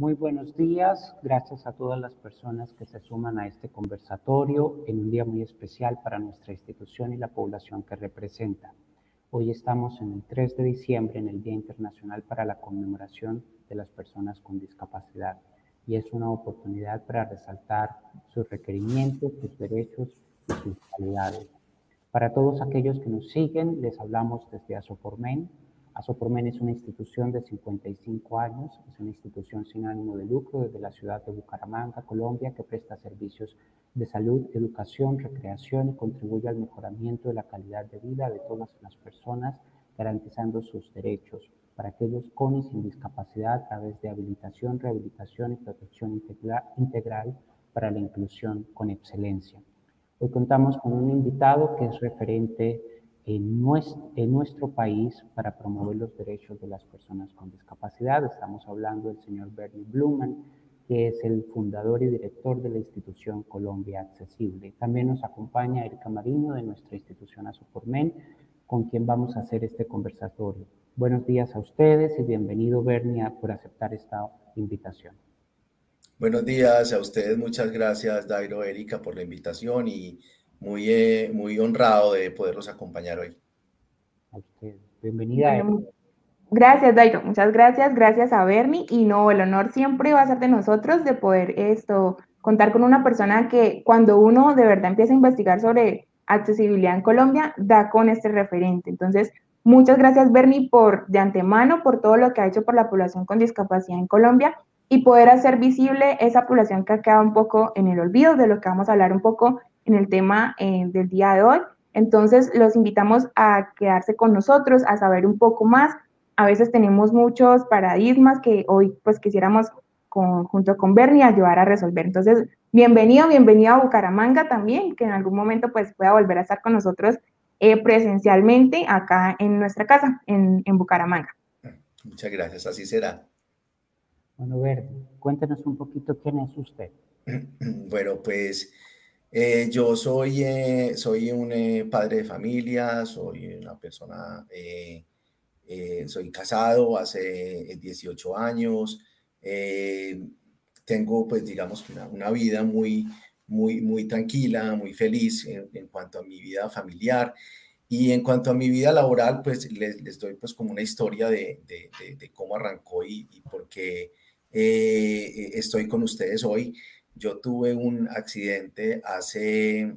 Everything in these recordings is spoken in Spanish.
Muy buenos días, gracias a todas las personas que se suman a este conversatorio en un día muy especial para nuestra institución y la población que representa. Hoy estamos en el 3 de diciembre, en el Día Internacional para la Conmemoración de las Personas con Discapacidad, y es una oportunidad para resaltar sus requerimientos, sus derechos y sus calidades. Para todos aquellos que nos siguen, les hablamos desde Asopormen, Asopormen es una institución de 55 años, es una institución sin ánimo de lucro desde la ciudad de Bucaramanga, Colombia, que presta servicios de salud, educación, recreación y contribuye al mejoramiento de la calidad de vida de todas las personas, garantizando sus derechos para aquellos con y sin discapacidad a través de habilitación, rehabilitación y protección integral para la inclusión con excelencia. Hoy contamos con un invitado que es referente en nuestro, en nuestro país para promover los derechos de las personas con discapacidad. Estamos hablando del señor Bernie Blumen, que es el fundador y director de la institución Colombia Accesible. También nos acompaña Erika Marino de nuestra institución Asopormen, con quien vamos a hacer este conversatorio. Buenos días a ustedes y bienvenido Bernie por aceptar esta invitación. Buenos días a ustedes, muchas gracias Dairo, Erika por la invitación y muy, eh, muy honrado de poderlos acompañar hoy. A usted. Bienvenida. gracias, Dairo. Muchas gracias. Gracias a Bernie. Y no, el honor siempre va a ser de nosotros de poder esto, contar con una persona que cuando uno de verdad empieza a investigar sobre accesibilidad en Colombia, da con este referente. Entonces, muchas gracias, Bernie, por de antemano, por todo lo que ha hecho por la población con discapacidad en Colombia y poder hacer visible esa población que ha quedado un poco en el olvido, de lo que vamos a hablar un poco en el tema eh, del día de hoy. Entonces, los invitamos a quedarse con nosotros, a saber un poco más. A veces tenemos muchos paradigmas que hoy pues quisiéramos junto con Bernie ayudar a resolver. Entonces, bienvenido, bienvenido a Bucaramanga también, que en algún momento pues pueda volver a estar con nosotros eh, presencialmente acá en nuestra casa, en, en Bucaramanga. Muchas gracias, así será. Bueno, Bernie, cuéntenos un poquito quién es usted. Bueno, pues eh, yo soy, eh, soy un eh, padre de familia, soy una persona, soy casado hace 18 años, tengo pues digamos una, una, vida muy, muy, muy tranquila, muy feliz en, cuanto a mi vida familiar. Y en cuanto a mi vida laboral, pues les, les doy pues como una historia de, de, de, cómo arrancó y, y por qué estoy con ustedes hoy. Yo tuve un accidente hace,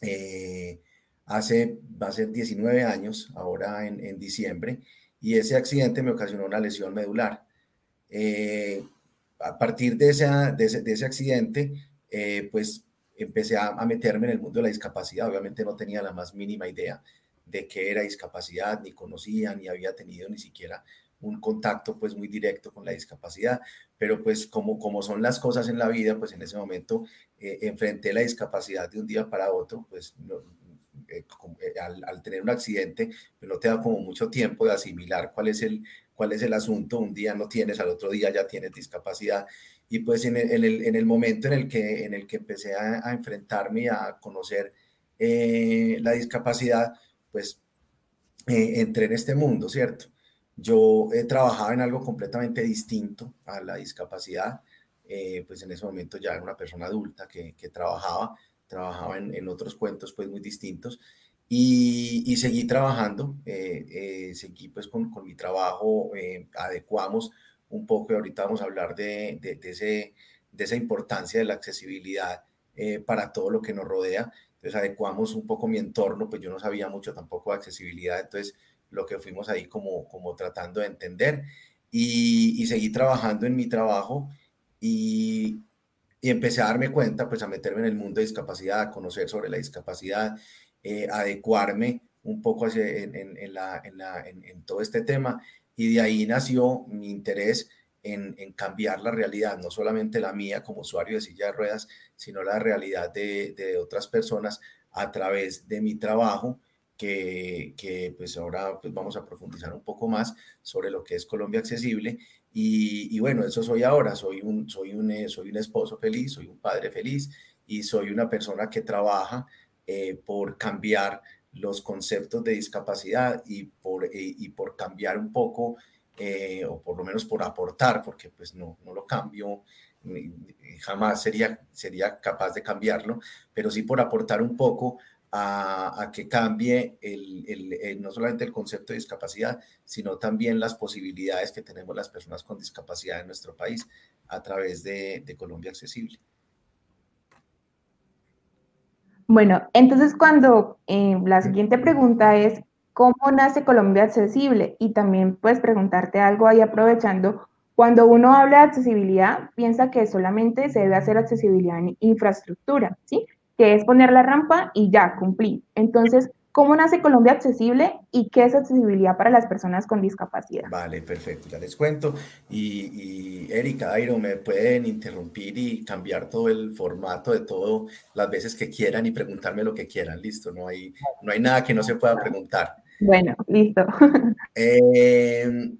eh, hace, va a ser 19 años, ahora en, diciembre, y ese accidente me ocasionó una lesión medular. Eh, a partir de, esa, de, ese, accidente, eh, pues empecé a, a, meterme en el mundo de la discapacidad. Obviamente no tenía la más mínima idea de qué era discapacidad, ni conocía, ni había tenido ni siquiera un contacto pues muy directo con la discapacidad, pero pues como, como son las cosas en la vida, pues en ese momento eh, enfrenté la discapacidad de un día para otro, pues eh, eh, al, tener un accidente, pues no te da como mucho tiempo de asimilar cuál es el, cuál es el asunto, un día no tienes, al otro día ya tienes discapacidad, y pues en el, en el, momento en el que, en el que empecé a, enfrentarme a conocer la discapacidad, pues entré en este mundo, ¿cierto? Yo he trabajado en algo completamente distinto a la discapacidad, eh, pues en ese momento ya era una persona adulta que, trabajaba, trabajaba en, en, otros cuentos pues muy distintos. Y, seguí trabajando, eh, eh, seguí pues con, con mi trabajo, adecuamos un poco y ahorita vamos a hablar de, de, de, ese, de esa importancia de la accesibilidad para todo lo que nos rodea. Entonces adecuamos un poco mi entorno, pues yo no sabía mucho tampoco de accesibilidad, entonces lo que fuimos ahí como, como tratando de entender. Y, y seguí trabajando en mi trabajo y, y, empecé a darme cuenta, pues a meterme en el mundo de discapacidad, a conocer sobre la discapacidad, eh, adecuarme un poco hacia, en, todo este tema. Y de ahí nació mi interés en, cambiar la realidad, no solamente la mía como usuario de silla de ruedas, sino la realidad de otras personas a través de mi trabajo que, pues ahora pues vamos a profundizar un poco más sobre lo que es Colombia Accesible. Y, bueno, eso soy ahora, soy un, soy, un, eh, soy un esposo feliz, soy un padre feliz y soy una persona que trabaja eh, por cambiar los conceptos de discapacidad y por, y por cambiar un poco eh, o por lo menos por aportar, porque pues no, no lo cambio, jamás sería, sería capaz de cambiarlo, pero sí por aportar un poco a, que cambie el, no solamente el concepto de discapacidad, sino también las posibilidades que tenemos las personas con discapacidad en nuestro país a través de, Colombia Accesible. Bueno, entonces cuando eh, la siguiente pregunta es, ¿cómo nace Colombia Accesible? Y también puedes preguntarte algo ahí aprovechando. Cuando uno habla de accesibilidad, piensa que solamente se debe hacer accesibilidad en infraestructura, ¿sí? Que es poner la rampa y ya, cumplí. Entonces, ¿cómo nace Colombia Accesible y qué es accesibilidad para las personas con discapacidad? Vale, perfecto, ya les cuento. Y, Erika, Airo, me pueden interrumpir y cambiar todo el formato de todo las veces que quieran y preguntarme lo que quieran, listo, no hay, no hay nada que no se pueda preguntar. Bueno, listo. Eh,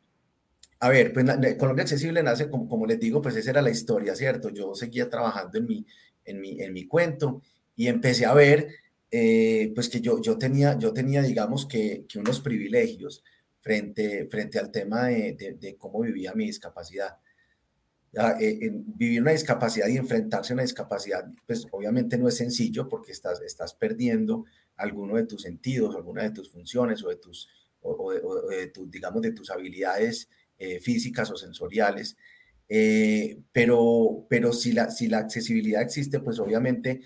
a ver, pues Colombia Accesible nace, como, como les digo, pues esa era la historia, ¿cierto? Yo seguía trabajando en mi, en mi, en mi cuento y empecé a ver eh, pues que yo, yo, tenía, yo tenía, digamos, que, que unos privilegios frente, frente al tema de, de, cómo vivía mi discapacidad. Eh, vivir una discapacidad y enfrentarse a una discapacidad, pues obviamente no es sencillo porque estás, estás perdiendo alguno de tus sentidos, alguna de tus funciones o de tus, o, de, digamos, de tus habilidades eh, físicas o sensoriales. pero, pero si la, si la accesibilidad existe, pues obviamente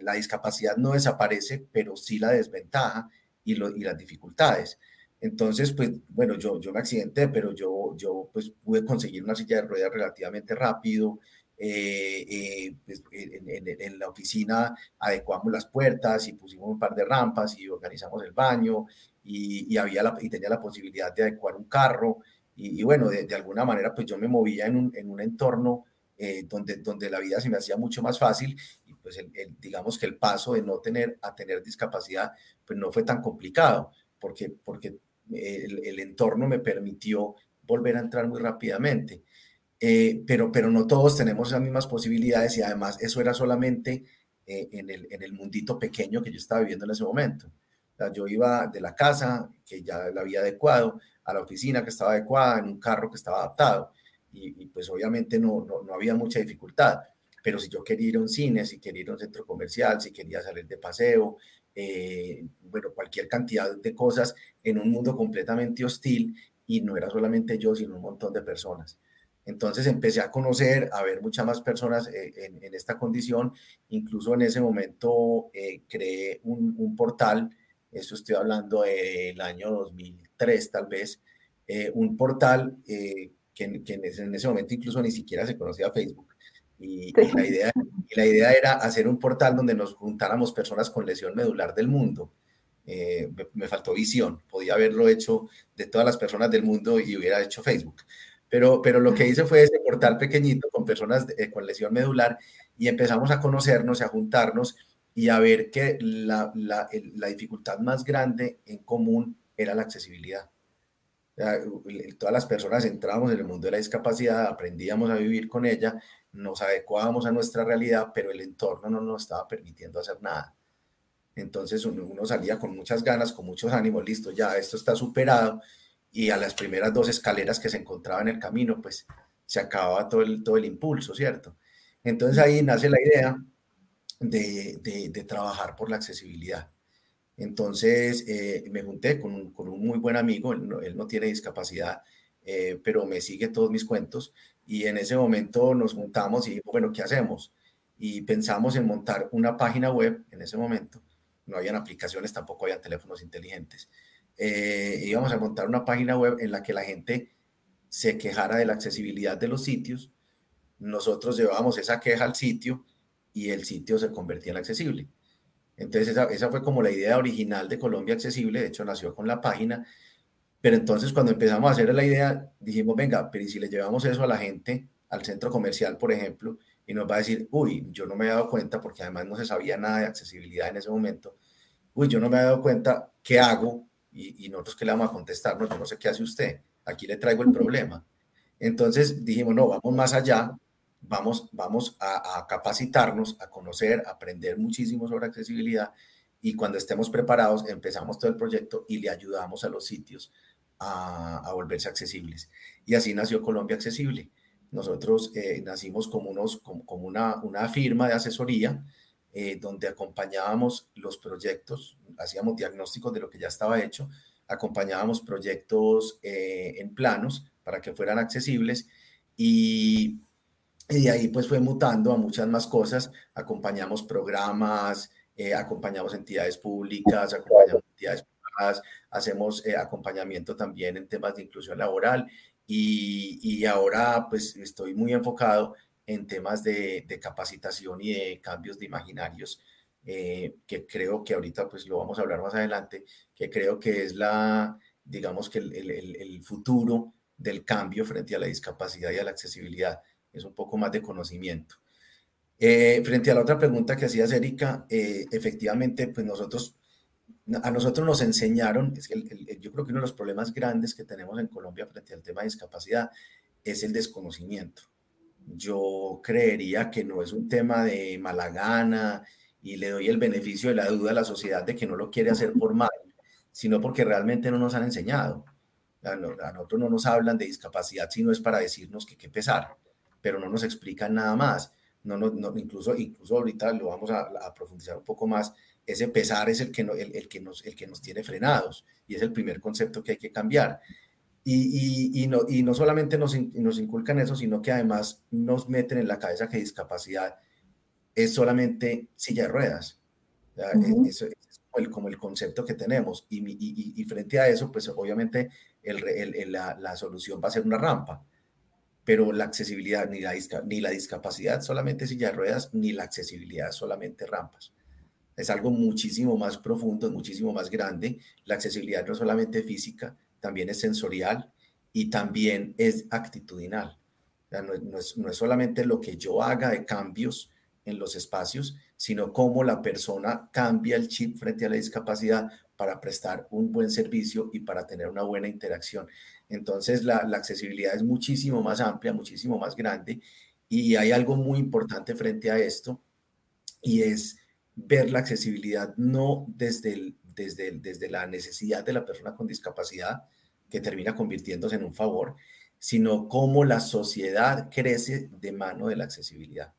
la discapacidad no desaparece, pero sí la desventaja y, las dificultades. Entonces, pues bueno, yo, yo me accidenté, pero yo, yo pues pude conseguir una silla de ruedas relativamente rápido. Eh, eh, pues, en, la oficina adecuamos las puertas y pusimos un par de rampas y organizamos el baño y, había y tenía la posibilidad de adecuar un carro. Y, bueno, de, alguna manera, pues yo me movía en un, en un entorno eh, donde, donde la vida se me hacía mucho más fácil pues el, digamos que el paso de no tener a tener discapacidad, pues no fue tan complicado, porque, porque el, el entorno me permitió volver a entrar muy rápidamente. Eh, pero, pero no todos tenemos las mismas posibilidades y además eso era solamente eh, en, el, en el mundito pequeño que yo estaba viviendo en ese momento. yo iba de la casa, que ya la había adecuado, a la oficina que estaba adecuada, en un carro que estaba adaptado, y, y pues obviamente no, no, no, había mucha dificultad pero si yo quería ir a un cine, si quería ir a un centro comercial, si quería salir de paseo, eh, bueno, cualquier cantidad de cosas en un mundo completamente hostil y no era solamente yo, sino un montón de personas. Entonces empecé a conocer, a ver muchas más personas eh, en, esta condición. Incluso en ese momento eh, creé un, portal, esto estoy hablando del año 2003 tal vez, un portal que, que en, ese, en, ese, momento incluso ni siquiera se conocía Facebook, y, la idea, y la idea era hacer un portal donde nos juntáramos personas con lesión medular del mundo. Eh, me, faltó visión, podía haberlo hecho de todas las personas del mundo y hubiera hecho Facebook. Pero, pero lo que hice fue ese portal pequeñito con personas eh, con lesión medular y empezamos a conocernos y a juntarnos y a ver que la, la, la dificultad más grande en común era la accesibilidad. Todas las personas entrábamos en el mundo de la discapacidad, aprendíamos a vivir con ella nos adecuábamos a nuestra realidad, pero el entorno no nos estaba permitiendo hacer nada. Entonces uno, salía con muchas ganas, con muchos ánimos, listo, ya esto está superado, y a las primeras dos escaleras que se encontraban en el camino, pues se acababa todo el, todo el impulso, ¿cierto? Entonces ahí nace la idea de, de, trabajar por la accesibilidad. Entonces eh, me junté con un, muy buen amigo, él no, tiene discapacidad, eh, pero me sigue todos mis cuentos y en ese momento nos juntamos y dijimos, bueno, ¿qué hacemos? Y pensamos en montar una página web en ese momento. No habían aplicaciones, tampoco habían teléfonos inteligentes. Eh, íbamos a montar una página web en la que la gente se quejara de la accesibilidad de los sitios. Nosotros llevábamos esa queja al sitio y el sitio se convertía en accesible. Entonces esa, fue como la idea original de Colombia Accesible, de hecho nació con la página pero entonces cuando empezamos a hacer la idea, dijimos, venga, pero si le llevamos eso a la gente, al centro comercial, por ejemplo, y nos va a decir, uy, yo no me he dado cuenta, porque además no se sabía nada de accesibilidad en ese momento, uy, yo no me he dado cuenta, ¿qué hago? Y, nosotros qué le vamos a contestar, no, yo no sé qué hace usted, aquí le traigo el problema. Entonces dijimos, no, vamos más allá, vamos, vamos a, a capacitarnos, a conocer, a aprender muchísimo sobre accesibilidad y cuando estemos preparados empezamos todo el proyecto y le ayudamos a los sitios a, volverse accesibles. Y así nació Colombia Accesible. Nosotros eh, nacimos como, unos, como, una, una, firma de asesoría eh, donde acompañábamos los proyectos, hacíamos diagnósticos de lo que ya estaba hecho, acompañábamos proyectos eh, en planos para que fueran accesibles y, y de ahí pues fue mutando a muchas más cosas, acompañamos programas, acompañamos entidades públicas, acompañamos entidades hacemos eh, acompañamiento también en temas de inclusión laboral. Y, y, ahora pues estoy muy enfocado en temas de, de capacitación y de cambios de imaginarios, eh, que creo que ahorita pues lo vamos a hablar más adelante, que creo que es la, digamos que el, el, el futuro del cambio frente a la discapacidad y a la accesibilidad. Es un poco más de conocimiento. Eh, frente a la otra pregunta que hacías, Erika, efectivamente, pues nosotros a nosotros nos enseñaron, es que yo creo que uno de los problemas grandes que tenemos en Colombia frente al tema de discapacidad es el desconocimiento. Yo creería que no es un tema de mala gana y le doy el beneficio de la duda a la sociedad de que no lo quiere hacer por mal, sino porque realmente no nos han enseñado. A, nosotros no nos hablan de discapacidad, sino es para decirnos que qué pesar, pero no nos explican nada más. No, no, incluso, incluso ahorita lo vamos a, a profundizar un poco más ese pesar es el que, el, que nos, el que nos tiene frenados y es el primer concepto que hay que cambiar. Y, y, no, y no solamente nos, nos inculcan eso, sino que además nos meten en la cabeza que discapacidad es solamente silla de ruedas. eso, es como el, como el, concepto que tenemos. Y, y, frente a eso, pues obviamente el, la, la, solución va a ser una rampa. Pero la accesibilidad, ni la, ni la discapacidad solamente silla de ruedas, ni la accesibilidad solamente rampas es algo muchísimo más profundo, muchísimo más grande. La accesibilidad no es solamente física, también es sensorial y también es actitudinal. no, es, no, es, solamente lo que yo haga de cambios en los espacios, sino cómo la persona cambia el chip frente a la discapacidad para prestar un buen servicio y para tener una buena interacción. Entonces, la, accesibilidad es muchísimo más amplia, muchísimo más grande y hay algo muy importante frente a esto y es ver la accesibilidad no desde, desde, desde la necesidad de la persona con discapacidad, que termina convirtiéndose en un favor, sino cómo la sociedad crece de mano de la accesibilidad.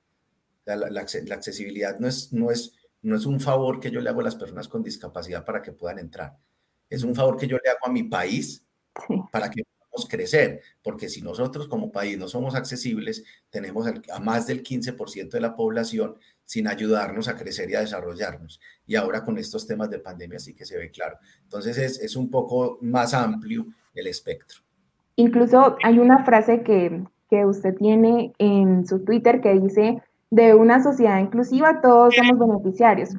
La, la, accesibilidad no es, no, es, no es un favor que yo le hago a las personas con discapacidad para que puedan entrar. Es un favor que yo le hago a mi país para que podamos crecer, porque si nosotros como país no somos accesibles, tenemos a más del 15% de la población sin ayudarnos a crecer y a desarrollarnos. Y ahora con estos temas de pandemia sí que se ve claro. Entonces es, es un poco más amplio el espectro. Incluso hay una frase que, que usted tiene en su Twitter que dice, de una sociedad inclusiva todos somos beneficiarios.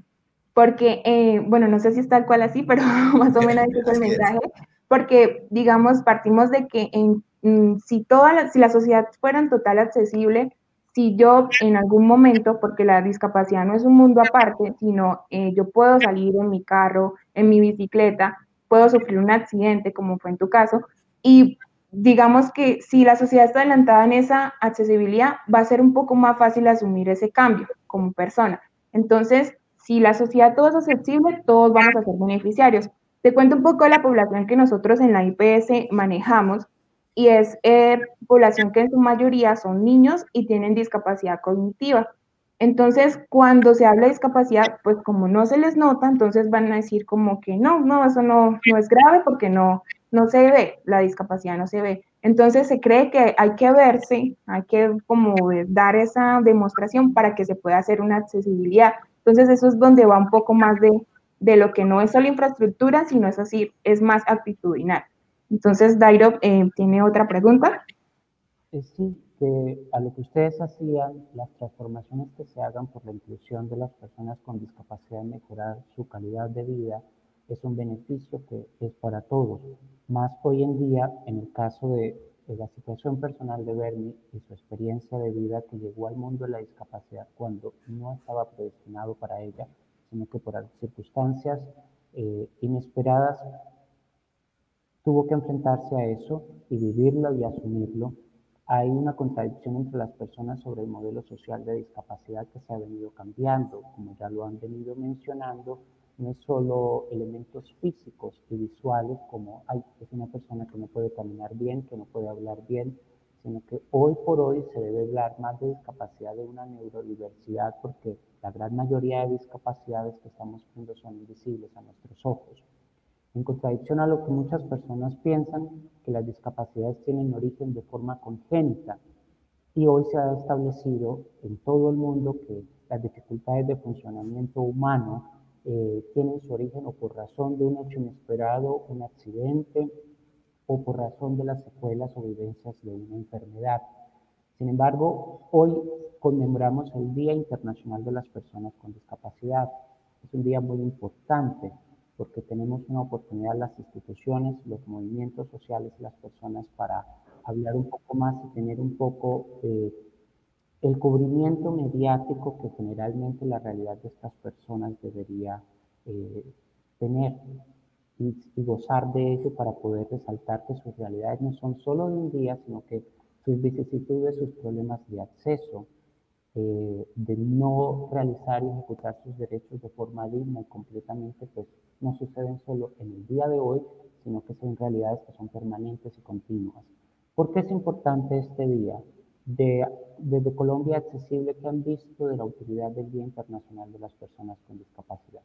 Porque, eh, bueno, no sé si es tal cual así, pero más o menos ese es el mensaje. Porque, digamos, partimos de que mm, si, toda la, si la sociedad fuera en total accesible, si yo en algún momento, porque la discapacidad no es un mundo aparte, sino eh, yo puedo salir en mi carro, en mi bicicleta, puedo sufrir un accidente, como fue en tu caso, y digamos que si la sociedad está adelantada en esa accesibilidad, va a ser un poco más fácil asumir ese cambio como persona. Entonces, si la sociedad todo es accesible, todos vamos a ser beneficiarios. Te cuento un poco de la población que nosotros en la IPS manejamos y es eh, población que en su mayoría son niños y tienen discapacidad cognitiva. Entonces, cuando se habla de discapacidad, pues como no se les nota, entonces van a decir como que no, no, eso no, no es grave porque no, no se ve, la discapacidad no se ve. Entonces se cree que hay que verse, hay que como dar esa demostración para que se pueda hacer una accesibilidad. Entonces eso es donde va un poco más de, de lo que no es solo infraestructura, sino es así, es más actitudinal. Entonces, Dairo eh, tiene otra pregunta. Sí, que a lo que ustedes hacían, las transformaciones que se hagan por la inclusión de las personas con discapacidad mejorar su calidad de vida es un beneficio que es para todos. Más hoy en día, en el caso de, de la situación personal de Bernie y su experiencia de vida que llegó al mundo de la discapacidad cuando no estaba predestinado para ella, sino que por circunstancias eh, inesperadas tuvo que enfrentarse a eso y vivirlo y asumirlo. Hay una contradicción entre las personas sobre el modelo social de discapacidad que se ha venido cambiando, como ya lo han venido mencionando. no es solo elementos físicos y visuales como, hay es una persona que no puede caminar bien, que no puede hablar bien, sino que hoy por hoy se debe hablar más de discapacidad de una neurodiversidad porque la gran mayoría de discapacidades que estamos viendo son invisibles a nuestros ojos. En contradicción a lo que muchas personas piensan, que las discapacidades tienen origen de forma congénita, y hoy se ha establecido en todo el mundo que las dificultades de funcionamiento humano eh, tienen su origen o por razón de un hecho inesperado, un accidente, o por razón de las secuelas o vivencias de una enfermedad. Sin embargo, hoy conmemoramos el Día Internacional de las Personas con Discapacidad. Es un día muy importante porque tenemos una oportunidad las instituciones, los movimientos sociales y las personas para hablar un poco más y tener un poco eh, el cubrimiento mediático que generalmente la realidad de estas personas debería eh, tener y, gozar de ello para poder resaltar que sus realidades no son solo de un día, sino que sus vicisitudes, sus problemas de acceso, eh, de no realizar y ejecutar sus derechos de forma digna y completamente, pues no suceden solo en el día de hoy, sino que son realidades que son permanentes y continuas. ¿Por qué es importante este día? De, desde Colombia Accesible, ¿qué han visto de la utilidad del Día Internacional de las Personas con Discapacidad?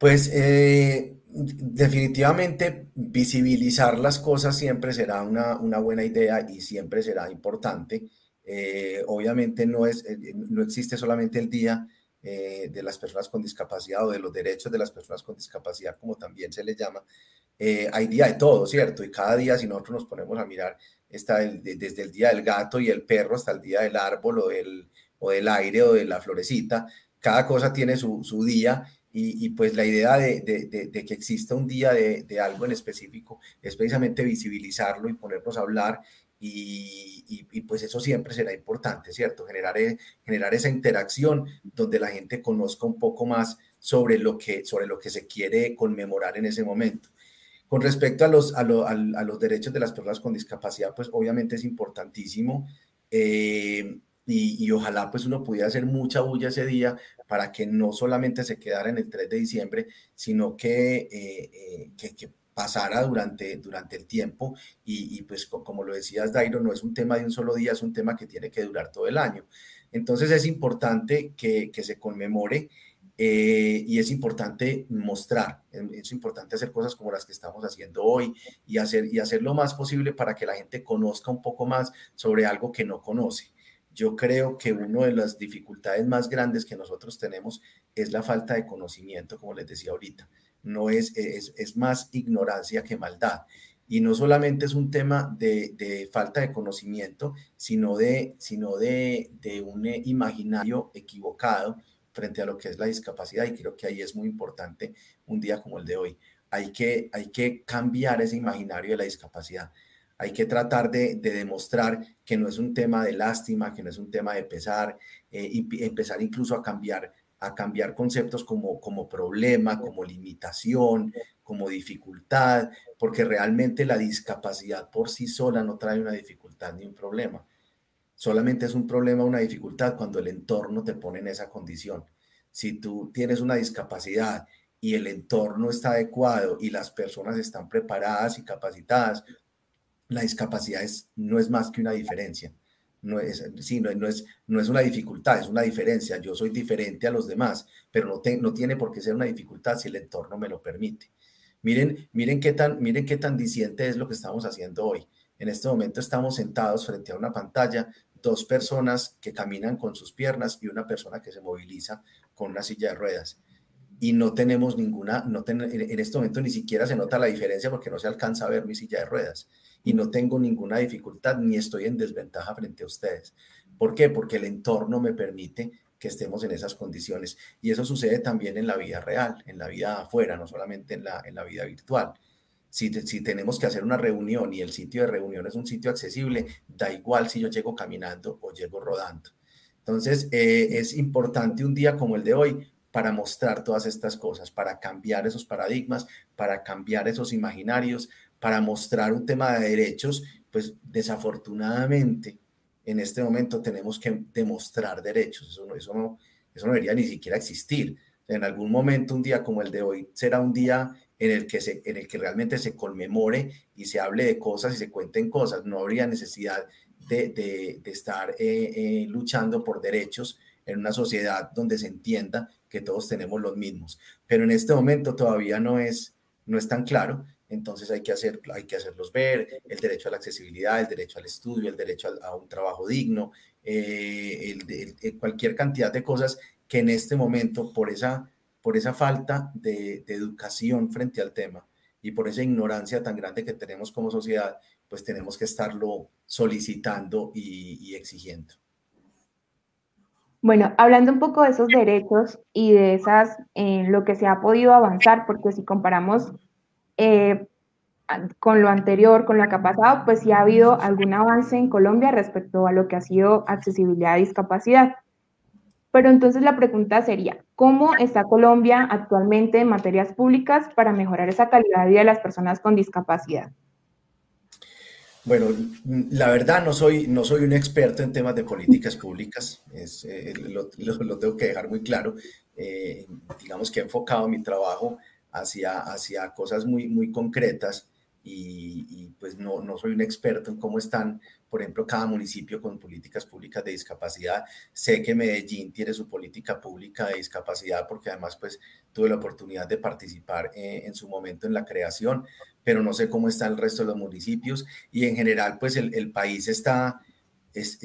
Pues eh, definitivamente visibilizar las cosas siempre será una, una, buena idea y siempre será importante. Eh, obviamente no, es, eh, no existe solamente el día de las personas con discapacidad o de los derechos de las personas con discapacidad, como también se les llama. hay día de todo, ¿cierto? Y cada día, si nosotros nos ponemos a mirar, está desde el día del gato y el perro hasta el día del árbol o del, o del aire o de la florecita, cada cosa tiene su, su día y, pues la idea de, que exista un día de, algo en específico es precisamente visibilizarlo y ponernos a hablar y, pues eso siempre será importante, ¿cierto? Generar, e, generar esa interacción donde la gente conozca un poco más sobre lo que, se quiere conmemorar en ese momento. Con respecto a los, a, a, los derechos de las personas con discapacidad, pues obviamente es importantísimo. Eh, y, ojalá pues uno pudiera hacer mucha bulla ese día para que no solamente se quedara en el 3 de diciembre, sino que, eh, eh, que, pasara durante, durante el tiempo y, pues como lo decías Dairo, no es un tema de un solo día, es un tema que tiene que durar todo el año. Entonces es importante que, que se conmemore eh, y es importante mostrar, es importante hacer cosas como las que estamos haciendo hoy y hacer, y hacer lo más posible para que la gente conozca un poco más sobre algo que no conoce. Yo creo que una de las dificultades más grandes que nosotros tenemos es la falta de conocimiento, como les decía ahorita. No es, es, es más ignorancia que maldad. Y no solamente es un tema de, de falta de conocimiento, sino de, sino de, de un imaginario equivocado frente a lo que es la discapacidad. Y creo que ahí es muy importante un día como el de hoy. Hay que, hay que cambiar ese imaginario de la discapacidad hay que tratar de, demostrar que no es un tema de lástima, que no es un tema de pesar, eh, y empezar incluso a cambiar, a cambiar conceptos como, como problema, como limitación, como dificultad, porque realmente la discapacidad por sí sola no trae una dificultad ni un problema. Solamente es un problema, una dificultad cuando el entorno te pone en esa condición. Si tú tienes una discapacidad y el entorno está adecuado y las personas están preparadas y capacitadas la discapacidad no es más que una diferencia. No es, sí, no, es, no es una dificultad, es una diferencia. Yo soy diferente a los demás, pero no, no tiene por qué ser una dificultad si el entorno me lo permite. Miren, miren, qué tan, miren qué tan diciente es lo que estamos haciendo hoy. En este momento estamos sentados frente a una pantalla, dos personas que caminan con sus piernas y una persona que se moviliza con una silla de ruedas. Y no tenemos ninguna, no en este momento ni siquiera se nota la diferencia porque no se alcanza a ver mi silla de ruedas y no tengo ninguna dificultad ni estoy en desventaja frente a ustedes. ¿Por qué? Porque el entorno me permite que estemos en esas condiciones. Y eso sucede también en la vida real, en la vida afuera, no solamente en la, en la vida virtual. Si, si, tenemos que hacer una reunión y el sitio de reunión es un sitio accesible, da igual si yo llego caminando o llego rodando. Entonces, eh, es importante un día como el de hoy para mostrar todas estas cosas, para cambiar esos paradigmas, para cambiar esos imaginarios, para mostrar un tema de derechos, pues desafortunadamente en este momento tenemos que demostrar derechos. Eso no, eso no, eso no debería ni siquiera existir. En algún momento, un día como el de hoy, será un día en el que, se, en el que realmente se conmemore y se hable de cosas y se cuenten cosas. No habría necesidad de, de, estar eh, eh, luchando por derechos en una sociedad donde se entienda que todos tenemos los mismos. Pero en este momento todavía no es, no es tan claro entonces hay que, hacer, hay que hacerlos ver, el derecho a la accesibilidad, el derecho al estudio, el derecho a, un trabajo digno, eh, el, cualquier cantidad de cosas que en este momento, por esa, por esa falta de, educación frente al tema y por esa ignorancia tan grande que tenemos como sociedad, pues tenemos que estarlo solicitando y, exigiendo. Bueno, hablando un poco de esos derechos y de esas, en lo que se ha podido avanzar, porque si comparamos eh, con lo anterior, con lo que ha pasado, pues sí ha habido algún avance en Colombia respecto a lo que ha sido accesibilidad y discapacidad. Pero entonces la pregunta sería, ¿cómo está Colombia actualmente en materias públicas para mejorar esa calidad de vida de las personas con discapacidad? Bueno, la verdad no soy, no soy un experto en temas de políticas públicas, es, eh, lo, tengo que dejar muy claro. Eh, digamos que he enfocado mi trabajo hacia, hacia cosas muy, muy concretas y, pues no, no soy un experto en cómo están, por ejemplo, cada municipio con políticas públicas de discapacidad. Sé que Medellín tiene su política pública de discapacidad porque además pues tuve la oportunidad de participar eh, en su momento en la creación, pero no sé cómo está el resto de los municipios y en general pues el, el país está... Es,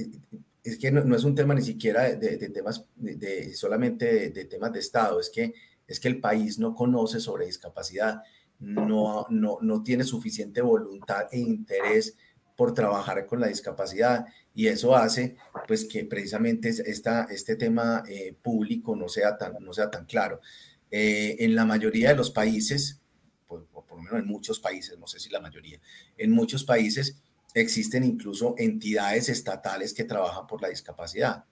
es que no, es un tema ni siquiera de, de temas, de, solamente de, temas de Estado, es que es que el país no conoce sobre discapacidad, no, no, no tiene suficiente voluntad e interés por trabajar con la discapacidad y eso hace pues que precisamente esta, este tema eh, público no sea tan, no sea tan claro. Eh, en la mayoría de los países, por, lo menos en muchos países, no sé si la mayoría, en muchos países existen incluso entidades estatales que trabajan por la discapacidad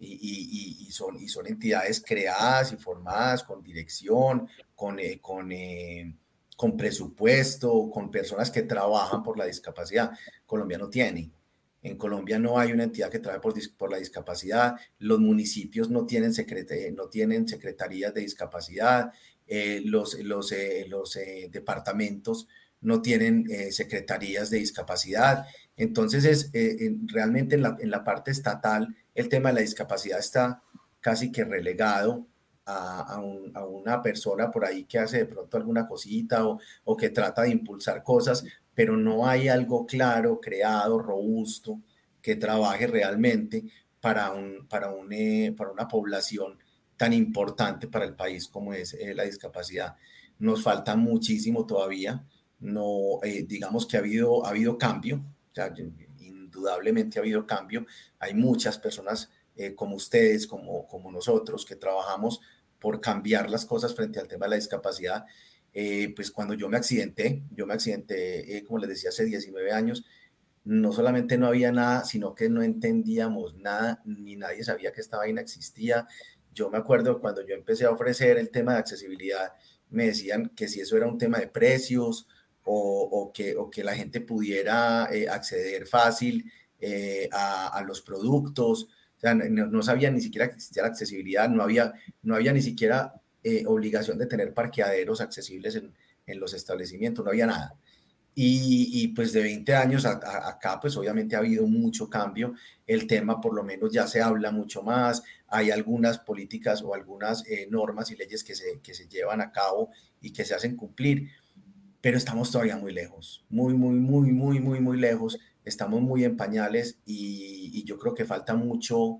y, son, y son entidades creadas y formadas con dirección, con, eh, con, eh, con presupuesto, con personas que trabajan por la discapacidad. Colombia no tiene. En Colombia no hay una entidad que trabaje por, por la discapacidad, los municipios no tienen, no tienen secretarías de discapacidad, eh, los, los, los departamentos no tienen secretarías de discapacidad. Entonces, es, realmente en la, en la parte estatal el tema de la discapacidad está casi que relegado a, una persona por ahí que hace de pronto alguna cosita o, que trata de impulsar cosas, pero no hay algo claro, creado, robusto, que trabaje realmente para, un, para, un, eh, para una población tan importante para el país como es eh, la discapacidad. Nos falta muchísimo todavía. No, eh, digamos que ha habido, ha habido cambio. Indudablemente ha habido cambio. Hay muchas personas eh, como ustedes, como, como nosotros, que trabajamos por cambiar las cosas frente al tema de la discapacidad. Eh, pues cuando yo me accidenté, yo me accidenté, eh, como les decía, hace 19 años, no solamente no había nada, sino que no entendíamos nada, ni nadie sabía que esta vaina existía. Yo me acuerdo cuando yo empecé a ofrecer el tema de accesibilidad, me decían que si eso era un tema de precios, o, que, o que la gente pudiera eh, acceder fácil eh, a, los productos. O sea, no, sabía ni siquiera que existía la accesibilidad, no había, no había ni siquiera eh, obligación de tener parqueaderos accesibles en, en, los establecimientos, no había nada. Y, y pues de 20 años acá, pues obviamente ha habido mucho cambio. El tema por lo menos ya se habla mucho más. Hay algunas políticas o algunas normas y leyes que se, que se llevan a cabo y que se hacen cumplir pero estamos todavía muy lejos, muy, muy, muy, muy, muy, muy lejos. Estamos muy en pañales y, yo creo que falta mucho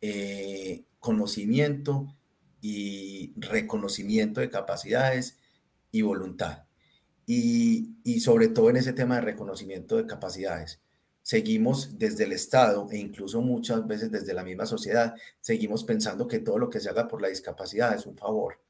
eh, conocimiento y reconocimiento de capacidades y voluntad. Y, sobre todo en ese tema de reconocimiento de capacidades. Seguimos desde el Estado e incluso muchas veces desde la misma sociedad, seguimos pensando que todo lo que se haga por la discapacidad es un favor.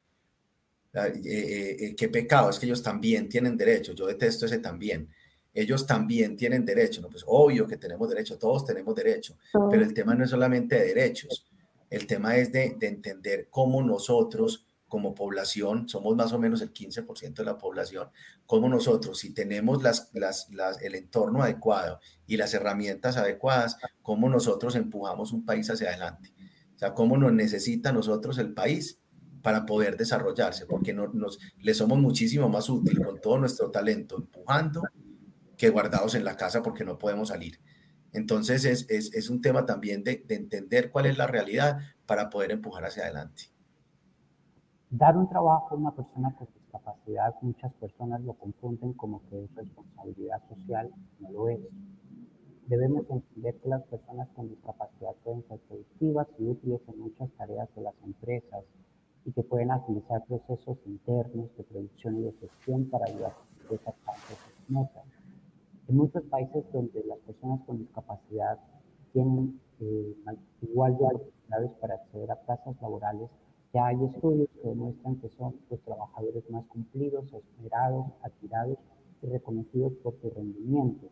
Eh, eh, eh, qué pecado, es que ellos también tienen derecho, yo detesto ese también, ellos también tienen derecho, ¿no? pues obvio que tenemos derecho, todos tenemos derecho, pero el tema no es solamente de derechos, el tema es de, de entender cómo nosotros como población, somos más o menos el 15% de la población, cómo nosotros, si tenemos las, las, las, el entorno adecuado y las herramientas adecuadas, cómo nosotros empujamos un país hacia adelante. O sea, cómo nos necesita nosotros el país para poder desarrollarse, porque no, nos, le somos muchísimo más útil con todo nuestro talento empujando que guardados en la casa porque no podemos salir. Entonces es, es, es un tema también de, de, entender cuál es la realidad para poder empujar hacia adelante. Dar un trabajo a una persona con discapacidad, muchas personas lo confunden como que es responsabilidad social, no lo es. Debemos entender que las personas con discapacidad pueden ser productivas y útiles en muchas tareas de las empresas y que pueden agilizar procesos internos de producción y de gestión para ayudar a esas partes metas. En muchos países donde las personas con discapacidad tienen eh, igual de oportunidades para acceder a plazas laborales, ya hay estudios que demuestran que son los trabajadores más cumplidos, esperados, admirados y reconocidos por su rendimiento.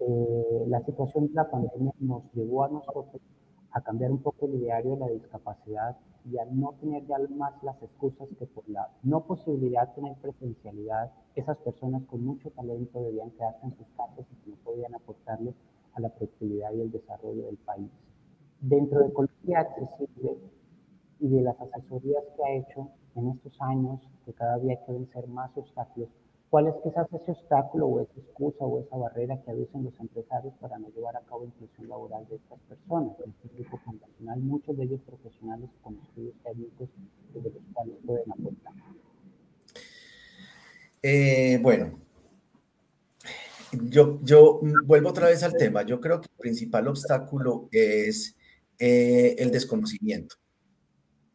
Eh, la situación de la pandemia nos llevó a nosotros a cambiar un poco el ideario de la discapacidad y a no tener ya más las excusas que por la no posibilidad de tener presencialidad, esas personas con mucho talento debían quedarse en sus casas y no podían aportarle a la productividad y el desarrollo del país. Dentro de Colombia Accesible y de las asesorías que ha hecho en estos años, que cada día hay que vencer más obstáculos, ¿Cuál es quizás ese obstáculo o esa excusa o esa barrera que aducen los empresarios para no llevar a cabo inclusión laboral de estas personas? En este grupo fundacional, muchos de ellos profesionales con estudios técnicos desde los cuales pueden aportar. Eh, bueno, yo, yo vuelvo otra vez al tema. Yo creo que el principal obstáculo es eh, el desconocimiento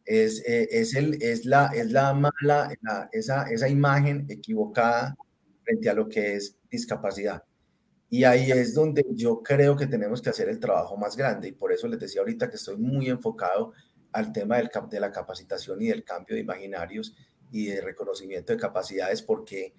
es, eh, es, el, es, la, es la mala, esa, esa imagen equivocada frente a lo que es discapacidad. Y ahí es donde yo creo que tenemos que hacer el trabajo más grande. Y por eso les decía ahorita que estoy muy enfocado al tema del, de la capacitación y del cambio de imaginarios y de reconocimiento de capacidades, porque,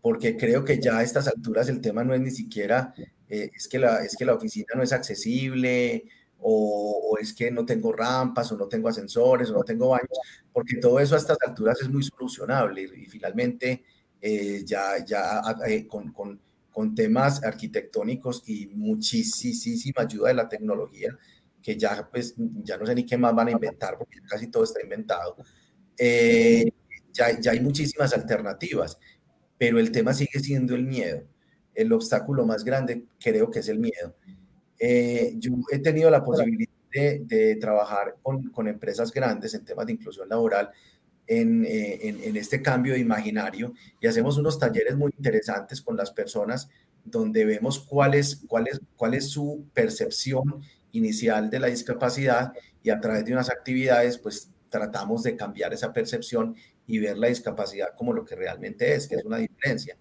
porque creo que ya a estas alturas el tema no es ni siquiera, eh, es, que la, es que la oficina no es accesible o, es que no tengo rampas, o no tengo ascensores, o no tengo baños, porque todo eso a estas alturas es muy solucionable y, finalmente eh, ya, ya eh, con, con, con, temas arquitectónicos y muchísima ayuda de la tecnología, que ya, pues, ya no sé ni qué más van a inventar, porque casi todo está inventado, eh, ya, ya hay muchísimas alternativas, pero el tema sigue siendo el miedo. El obstáculo más grande creo que es el miedo. Eh, yo he tenido la posibilidad de, trabajar con, con, empresas grandes en temas de inclusión laboral en, eh, en, en, este cambio de imaginario y hacemos unos talleres muy interesantes con las personas donde vemos cuál es, cuál es, cuál es su percepción inicial de la discapacidad y a través de unas actividades pues tratamos de cambiar esa percepción y ver la discapacidad como lo que realmente es, que es una diferencia.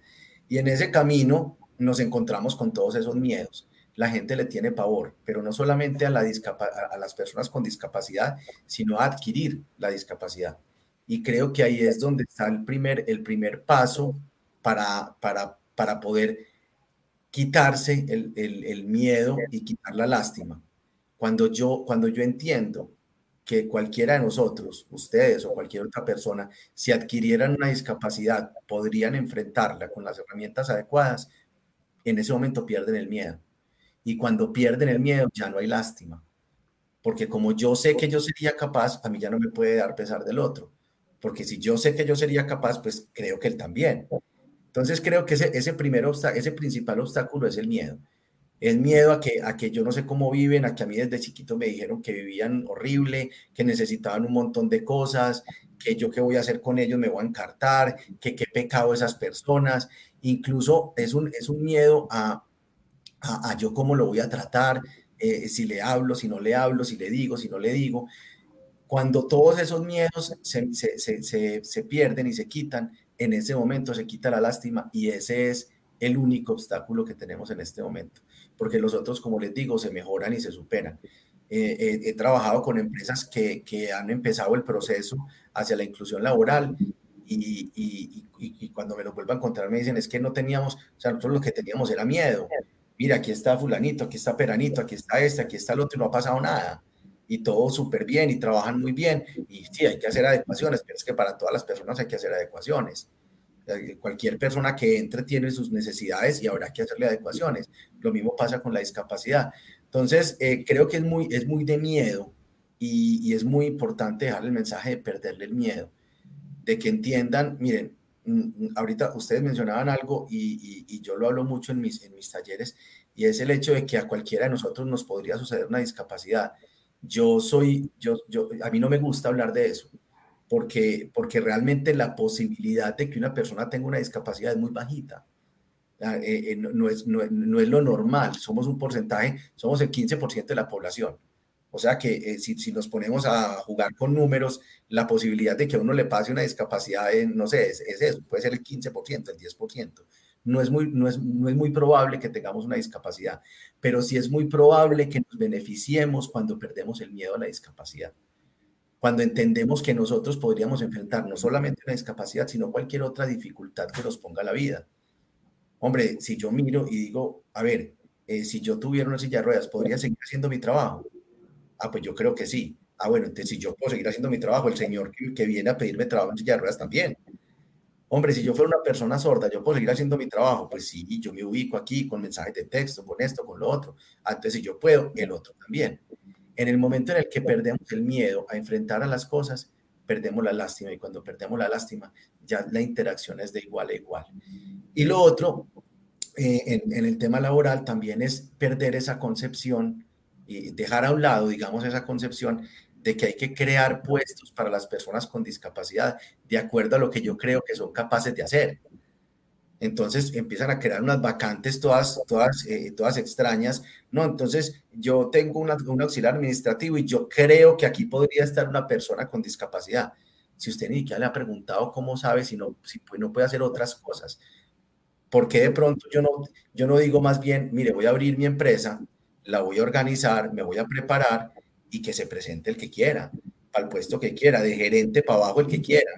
Y en ese camino nos encontramos con todos esos miedos la gente le tiene pavor, pero no solamente a, la a las personas con discapacidad, sino a adquirir la discapacidad. Y creo que ahí es donde está el primer, el primer paso para, para, para poder quitarse el, el, miedo y quitar la lástima. Cuando yo, cuando yo entiendo que cualquiera de nosotros, ustedes o cualquier otra persona, si adquirieran una discapacidad, podrían enfrentarla con las herramientas adecuadas, en ese momento pierden el miedo y cuando pierden el miedo ya no hay lástima. Porque como yo sé que yo sería capaz, a mí ya no me puede dar pesar del otro. Porque si yo sé que yo sería capaz, pues creo que él también. Entonces creo que ese, ese, primer ese principal obstáculo es el miedo. El miedo a que, a que yo no sé cómo viven, a que a mí desde chiquito me dijeron que vivían horrible, que necesitaban un montón de cosas, que yo qué voy a hacer con ellos, me voy a encartar, que qué pecado esas personas. Incluso es un, es un miedo a, a, yo cómo lo voy a tratar, eh, si le hablo, si no le hablo, si le digo, si no le digo. Cuando todos esos miedos se, se, se, se, pierden y se quitan, en ese momento se quita la lástima y ese es el único obstáculo que tenemos en este momento, porque los otros, como les digo, se mejoran y se superan. Eh, he trabajado con empresas que, que, han empezado el proceso hacia la inclusión laboral y, y, y, cuando me lo vuelvo a encontrar me dicen es que no teníamos, o sea, nosotros lo que teníamos era miedo, mira, aquí está fulanito, aquí está peranito, aquí está este, aquí está el otro y no ha pasado nada. Y todo súper bien y trabajan muy bien. Y sí, hay que hacer adecuaciones, pero es que para todas las personas hay que hacer adecuaciones. Cualquier persona que entre tiene sus necesidades y habrá que hacerle adecuaciones. Lo mismo pasa con la discapacidad. Entonces, eh, creo que es muy, es muy de miedo y, es muy importante dejar el mensaje de perderle el miedo, de que entiendan, miren, ahorita ustedes mencionaban algo y, yo lo hablo mucho en mis, en mis talleres, y es el hecho de que a cualquiera de nosotros nos podría suceder una discapacidad. Yo soy, yo, yo, a mí no me gusta hablar de eso, porque, porque realmente la posibilidad de que una persona tenga una discapacidad es muy bajita. Ah, eh, eh, no, es, no, no, es lo normal, somos un porcentaje, somos el 15% de la población. O sea que eh, si, si, nos ponemos a jugar con números, la posibilidad de que a uno le pase una discapacidad, no sé, es, es, eso, puede ser el 15%, el 10%. No es, muy, no, es, no es muy probable que tengamos una discapacidad, pero sí es muy probable que nos beneficiemos cuando perdemos el miedo a la discapacidad cuando entendemos que nosotros podríamos enfrentar no solamente una discapacidad, sino cualquier otra dificultad que nos ponga la vida. Hombre, si yo miro y digo, a ver, eh, si yo tuviera una silla de ruedas, ¿podría seguir haciendo mi trabajo? Ah, pues yo creo que sí. Ah, bueno, entonces si yo puedo seguir haciendo mi trabajo, el señor que, viene a pedirme trabajo en silla de ruedas también. Hombre, si yo fuera una persona sorda, yo puedo seguir haciendo mi trabajo. Pues sí, yo me ubico aquí con mensajes de texto, con esto, con lo otro. Ah, si yo puedo, el otro también. En el momento en el que perdemos el miedo a enfrentar a las cosas, perdemos la lástima y cuando perdemos la lástima, ya la interacción es de igual a igual. Y lo otro, eh, en, el tema laboral, también es perder esa concepción y dejar a un lado, digamos, esa concepción de que hay que crear puestos para las personas con discapacidad de acuerdo a lo que yo creo que son capaces de hacer. Entonces empiezan a crear unas vacantes todas, todas, eh, todas extrañas. No, entonces yo tengo un auxiliar administrativo y yo creo que aquí podría estar una persona con discapacidad. Si usted ni siquiera le ha preguntado cómo sabe si no, si no puede hacer otras cosas. ¿Por qué de pronto yo no, yo no digo más bien, mire, voy a abrir mi empresa, la voy a organizar, me voy a preparar y que se presente el que quiera, al puesto que quiera, de gerente para abajo el que quiera.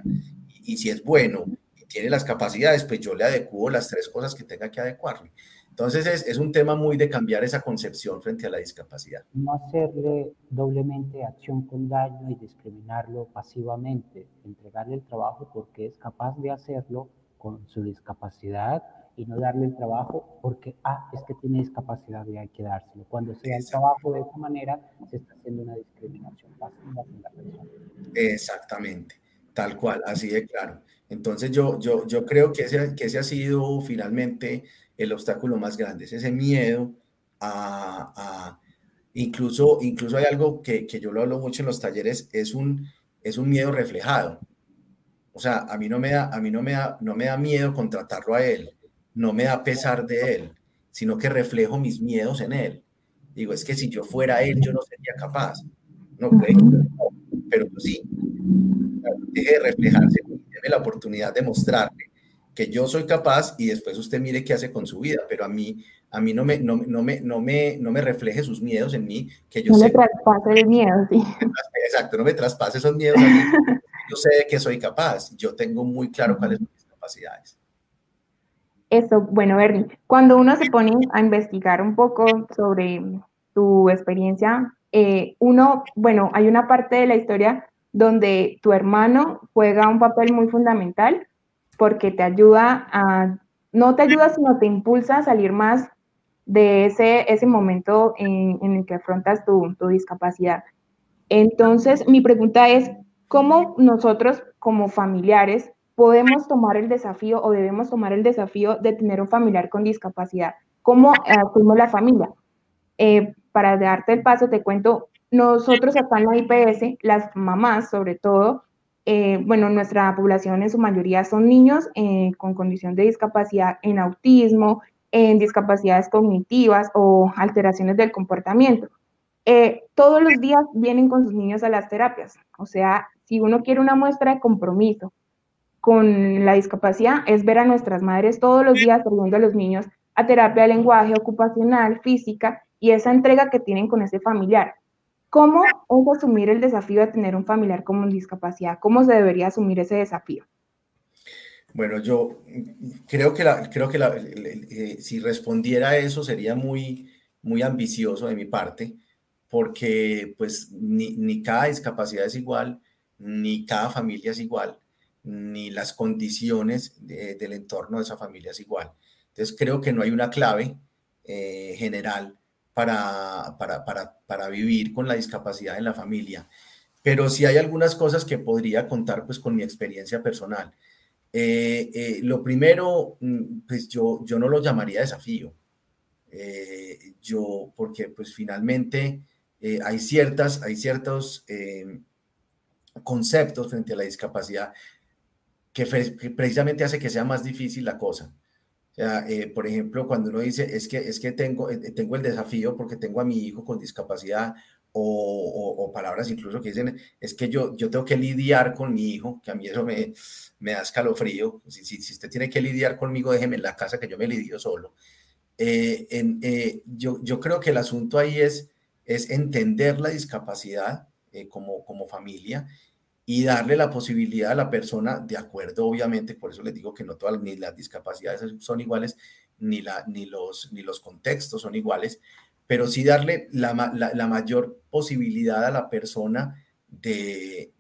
y si es bueno tiene las capacidades, pues yo le adecuo las tres cosas que tenga que adecuarle. Entonces es, es, un tema muy de cambiar esa concepción frente a la discapacidad. No hacerle doblemente acción con daño y discriminarlo pasivamente, entregarle el trabajo porque es capaz de hacerlo con su discapacidad y no darle el trabajo porque, ah, es que tiene discapacidad y hay que dárselo. Cuando se da el trabajo de esa manera, se está haciendo una discriminación pasiva con la persona. Exactamente, tal cual, así de claro. Entonces yo, yo, yo creo que ese, que ese ha sido finalmente el obstáculo más grande, es ese miedo a, incluso, incluso hay algo que, que, yo lo hablo mucho en los talleres, es un, es un miedo reflejado. O sea, a mí no me da, a mí no me da, no me da miedo contratarlo a él, no me da pesar de él, sino que reflejo mis miedos en él. Digo, es que si yo fuera él, yo no sería capaz. No, pero sí, deje de reflejarse la oportunidad de mostrarle que yo soy capaz y después usted mire qué hace con su vida, pero a mí, a mí no, me, no, no, me, no, me, no me refleje sus miedos en mí, que yo no me traspase el miedo, sí. Exacto, no me traspase esos miedos a mí. Yo sé que soy capaz, yo tengo muy claro cuáles son mis capacidades. Eso, bueno, Bernie, cuando uno se pone a investigar un poco sobre tu experiencia, eh, uno, bueno, hay una parte de la historia donde tu hermano juega un papel muy fundamental porque te ayuda a, no te ayuda, sino te impulsa a salir más de ese, ese momento en, el que afrontas tu, tu discapacidad. Entonces, mi pregunta es, ¿cómo nosotros como familiares podemos tomar el desafío o debemos tomar el desafío de tener un familiar con discapacidad? ¿Cómo asumimos la familia? Eh, para darte el paso, te cuento, nosotros acá en la IPS, las mamás sobre todo, eh, bueno, nuestra población en su mayoría son niños eh, con condición de discapacidad en autismo, en discapacidades cognitivas o alteraciones del comportamiento. Eh, todos los días vienen con sus niños a las terapias. O sea, si uno quiere una muestra de compromiso con la discapacidad, es ver a nuestras madres todos los días trayendo a los niños a terapia de lenguaje ocupacional, física y esa entrega que tienen con ese familiar. ¿Cómo es asumir el desafío de tener un familiar con discapacidad? ¿Cómo se debería asumir ese desafío? Bueno, yo creo que, creo que eh, si respondiera a eso sería muy, muy ambicioso de mi parte, porque pues ni, cada discapacidad es igual, ni cada familia es igual, ni las condiciones del entorno de esa familia es igual. Entonces creo que no hay una clave eh, general para, para, para, para vivir con la discapacidad en la familia. Pero sí hay algunas cosas que podría contar pues con mi experiencia personal. Eh, eh, lo primero, mm, pues yo, yo no lo llamaría desafío. Yo, porque pues finalmente hay, ciertas, hay ciertos conceptos frente a la discapacidad que, precisamente hace que sea más difícil la cosa. Sea, por ejemplo, cuando uno dice, es que, es que tengo, tengo el desafío porque tengo a mi hijo con discapacidad o, palabras incluso que dicen, es que yo, yo tengo que lidiar con mi hijo, que a mí eso me, me da escalofrío. Si, si, si, usted tiene que lidiar conmigo, déjeme en la casa que yo me lidio solo. Eh, eh, yo, yo creo que el asunto ahí es, es entender la discapacidad eh, como, como familia y darle la posibilidad a la persona, de acuerdo, obviamente, por eso les digo que no todas ni las discapacidades son iguales, ni, la, ni, los, ni los contextos son iguales, pero sí darle la, mayor posibilidad a la persona de,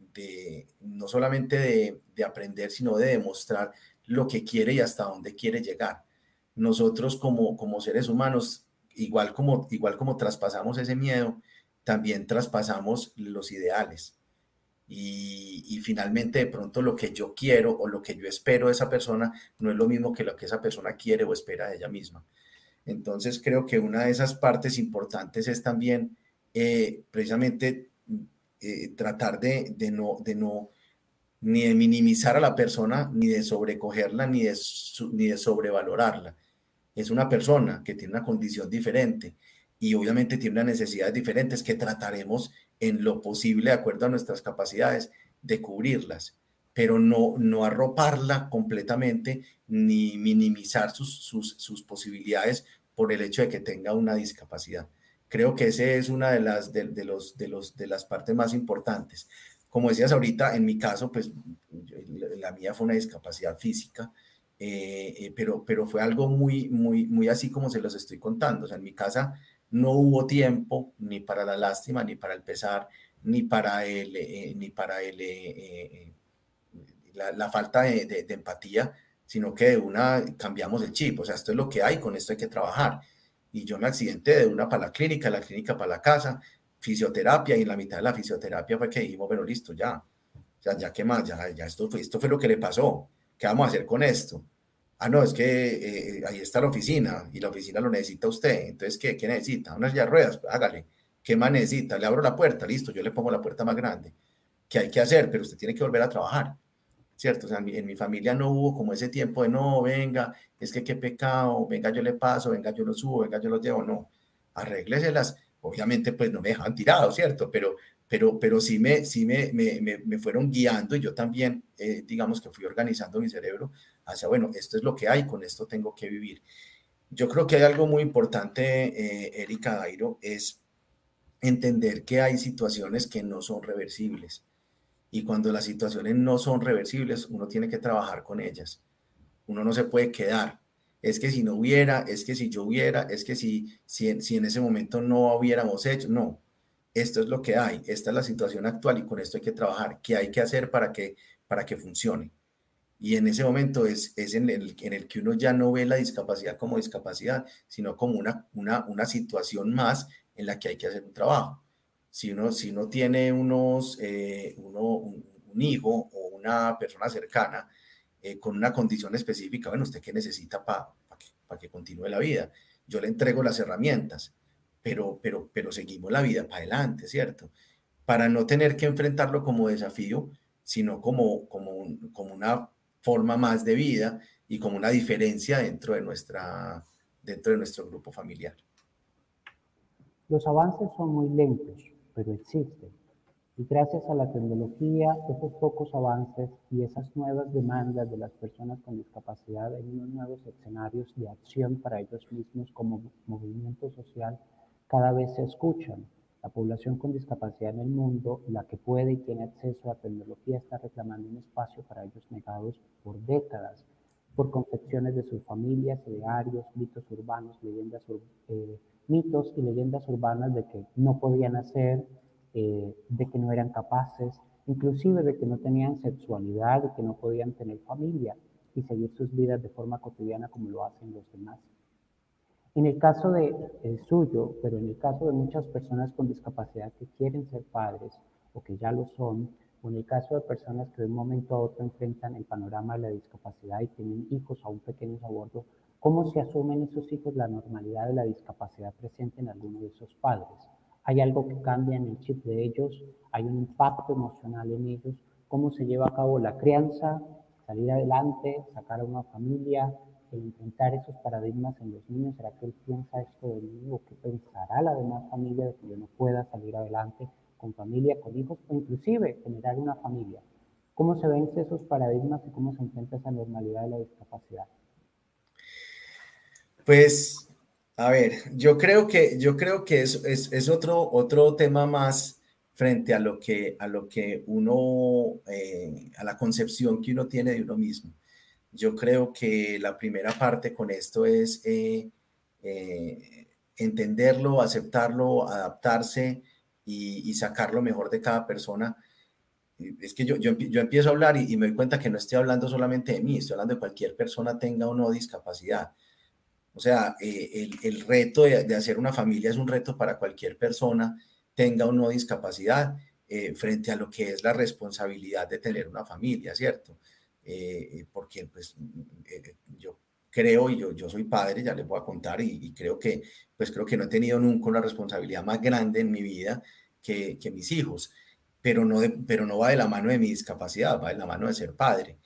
no solamente de, aprender, sino de demostrar lo que quiere y hasta dónde quiere llegar. Nosotros como, como seres humanos, igual como, igual como traspasamos ese miedo, también traspasamos los ideales. Y, finalmente de pronto lo que yo quiero o lo que yo espero de esa persona no es lo mismo que lo que esa persona quiere o espera de ella misma. Entonces creo que una de esas partes importantes es también eh, precisamente eh, tratar de, no, de no ni de minimizar a la persona, ni de sobrecogerla, ni de, ni de sobrevalorarla. Es una persona que tiene una condición diferente y obviamente tiene unas necesidades diferentes que trataremos en lo posible, de acuerdo a nuestras capacidades, de cubrirlas, pero no, no arroparla completamente ni minimizar sus, sus, sus posibilidades por el hecho de que tenga una discapacidad. Creo que ese es una de las, de, los, de, los, de las partes más importantes. Como decías ahorita, en mi caso, pues la mía fue una discapacidad física, eh, eh, pero, pero fue algo muy, muy, muy así como se los estoy contando. O sea, en mi casa no hubo tiempo ni para la lástima, ni para el pesar, ni para el, eh, ni para el, la, falta de empatía sino que de una cambiamos el chip, o sea, esto es lo que hay, con esto hay que trabajar. Y yo me accidenté de una para la clínica, la clínica para la casa, fisioterapia, y en la mitad de la fisioterapia fue que dijimos, bueno, listo, ya, ya, ya, ¿qué más? Ya, ya esto, fue, esto fue lo que le pasó, ¿qué vamos a hacer con esto? Ah, no, es que eh, ahí está la oficina y la oficina lo necesita usted. Entonces, ¿qué, qué necesita? Unas ya ruedas, hágale. ¿Qué más necesita? Le abro la puerta, listo, yo le pongo la puerta más grande. ¿Qué hay que hacer? Pero usted tiene que volver a trabajar. ¿cierto? O sea, en mi, familia no hubo como ese tiempo de, no, venga, es que qué pecado, venga, yo le paso, venga, yo lo subo, venga, yo lo llevo, no, arrégleselas. Obviamente, pues no me dejaban tirado, ¿cierto? Pero, pero, pero sí, me, sí me, me, me fueron guiando y yo también, eh, digamos que fui organizando mi cerebro hacia, bueno, esto es lo que hay, con esto tengo que vivir. Yo creo que hay algo muy importante, eh, Erika Dairo, es entender que hay situaciones que no son reversibles y cuando las situaciones no son reversibles, uno tiene que trabajar con ellas. Uno no se puede quedar. Es que si no hubiera, es que si yo hubiera, es que si, si, en ese momento no hubiéramos hecho, no. Esto es lo que hay, esta es la situación actual y con esto hay que trabajar. ¿Qué hay que hacer para que, para que funcione? Y en ese momento es, es en, el, en el que uno ya no ve la discapacidad como discapacidad, sino como una, una, una situación más en la que hay que hacer un trabajo si uno, si uno tiene unos, eh, uno, un, hijo o una persona cercana eh, con una condición específica, bueno, ¿usted qué necesita para que, que, continúe la vida? Yo le entrego las herramientas, pero, pero, pero seguimos la vida para adelante, ¿cierto? Para no tener que enfrentarlo como desafío, sino como, como, como una forma más de vida y como una diferencia dentro de, nuestra, dentro de nuestro grupo familiar. Los avances son muy lentos, pero existen. Y gracias a la tecnología, esos pocos avances y esas nuevas demandas de las personas con discapacidad en unos nuevos escenarios de acción para ellos mismos como movimiento social cada vez se escuchan. La población con discapacidad en el mundo, la que puede y tiene acceso a tecnología, está reclamando un espacio para ellos negados por décadas, por concepciones de sus familias, idearios, mitos urbanos, leyendas. Eh, mitos y leyendas urbanas de que no podían hacer, eh, de que no eran capaces, inclusive de que no tenían sexualidad, de que no podían tener familia y seguir sus vidas de forma cotidiana como lo hacen los demás. En el caso de el suyo, pero en el caso de muchas personas con discapacidad que quieren ser padres o que ya lo son, o en el caso de personas que de un momento a otro enfrentan el panorama de la discapacidad y tienen hijos aún pequeños a bordo, ¿cómo se asumen esos hijos la normalidad de la discapacidad presente en alguno de esos padres? ¿Hay algo que cambia en el chip de ellos? ¿Hay un impacto emocional en ellos? ¿Cómo se lleva a cabo la crianza, salir adelante, sacar a una familia, el enfrentar esos paradigmas en los niños, ¿será que él piensa esto de mí o qué pensará la demás familia de que yo no pueda salir adelante con familia, con hijos o inclusive generar una familia? ¿Cómo se ven esos paradigmas y cómo se enfrenta esa normalidad de la discapacidad? Pues, a ver, yo creo que, yo creo que es, es, es otro, otro tema más frente a lo que, a lo que uno, eh, a la concepción que uno tiene de uno mismo. Yo creo que la primera parte con esto es eh, eh, entenderlo, aceptarlo, adaptarse y, sacar lo mejor de cada persona. Es que yo, yo, empiezo a hablar y, me doy cuenta que no estoy hablando solamente de mí, estoy hablando de cualquier persona tenga o no discapacidad. O sea, eh, el, reto de, hacer una familia es un reto para cualquier persona, tenga o no discapacidad, frente a lo que es la responsabilidad de tener una familia, ¿cierto? Eh, porque pues eh, yo creo, y yo, yo soy padre, ya les voy a contar, y, creo que, pues creo que no he tenido nunca una responsabilidad más grande en mi vida que, que mis hijos, pero no, pero no va de la mano de mi discapacidad, va de la mano de ser padre.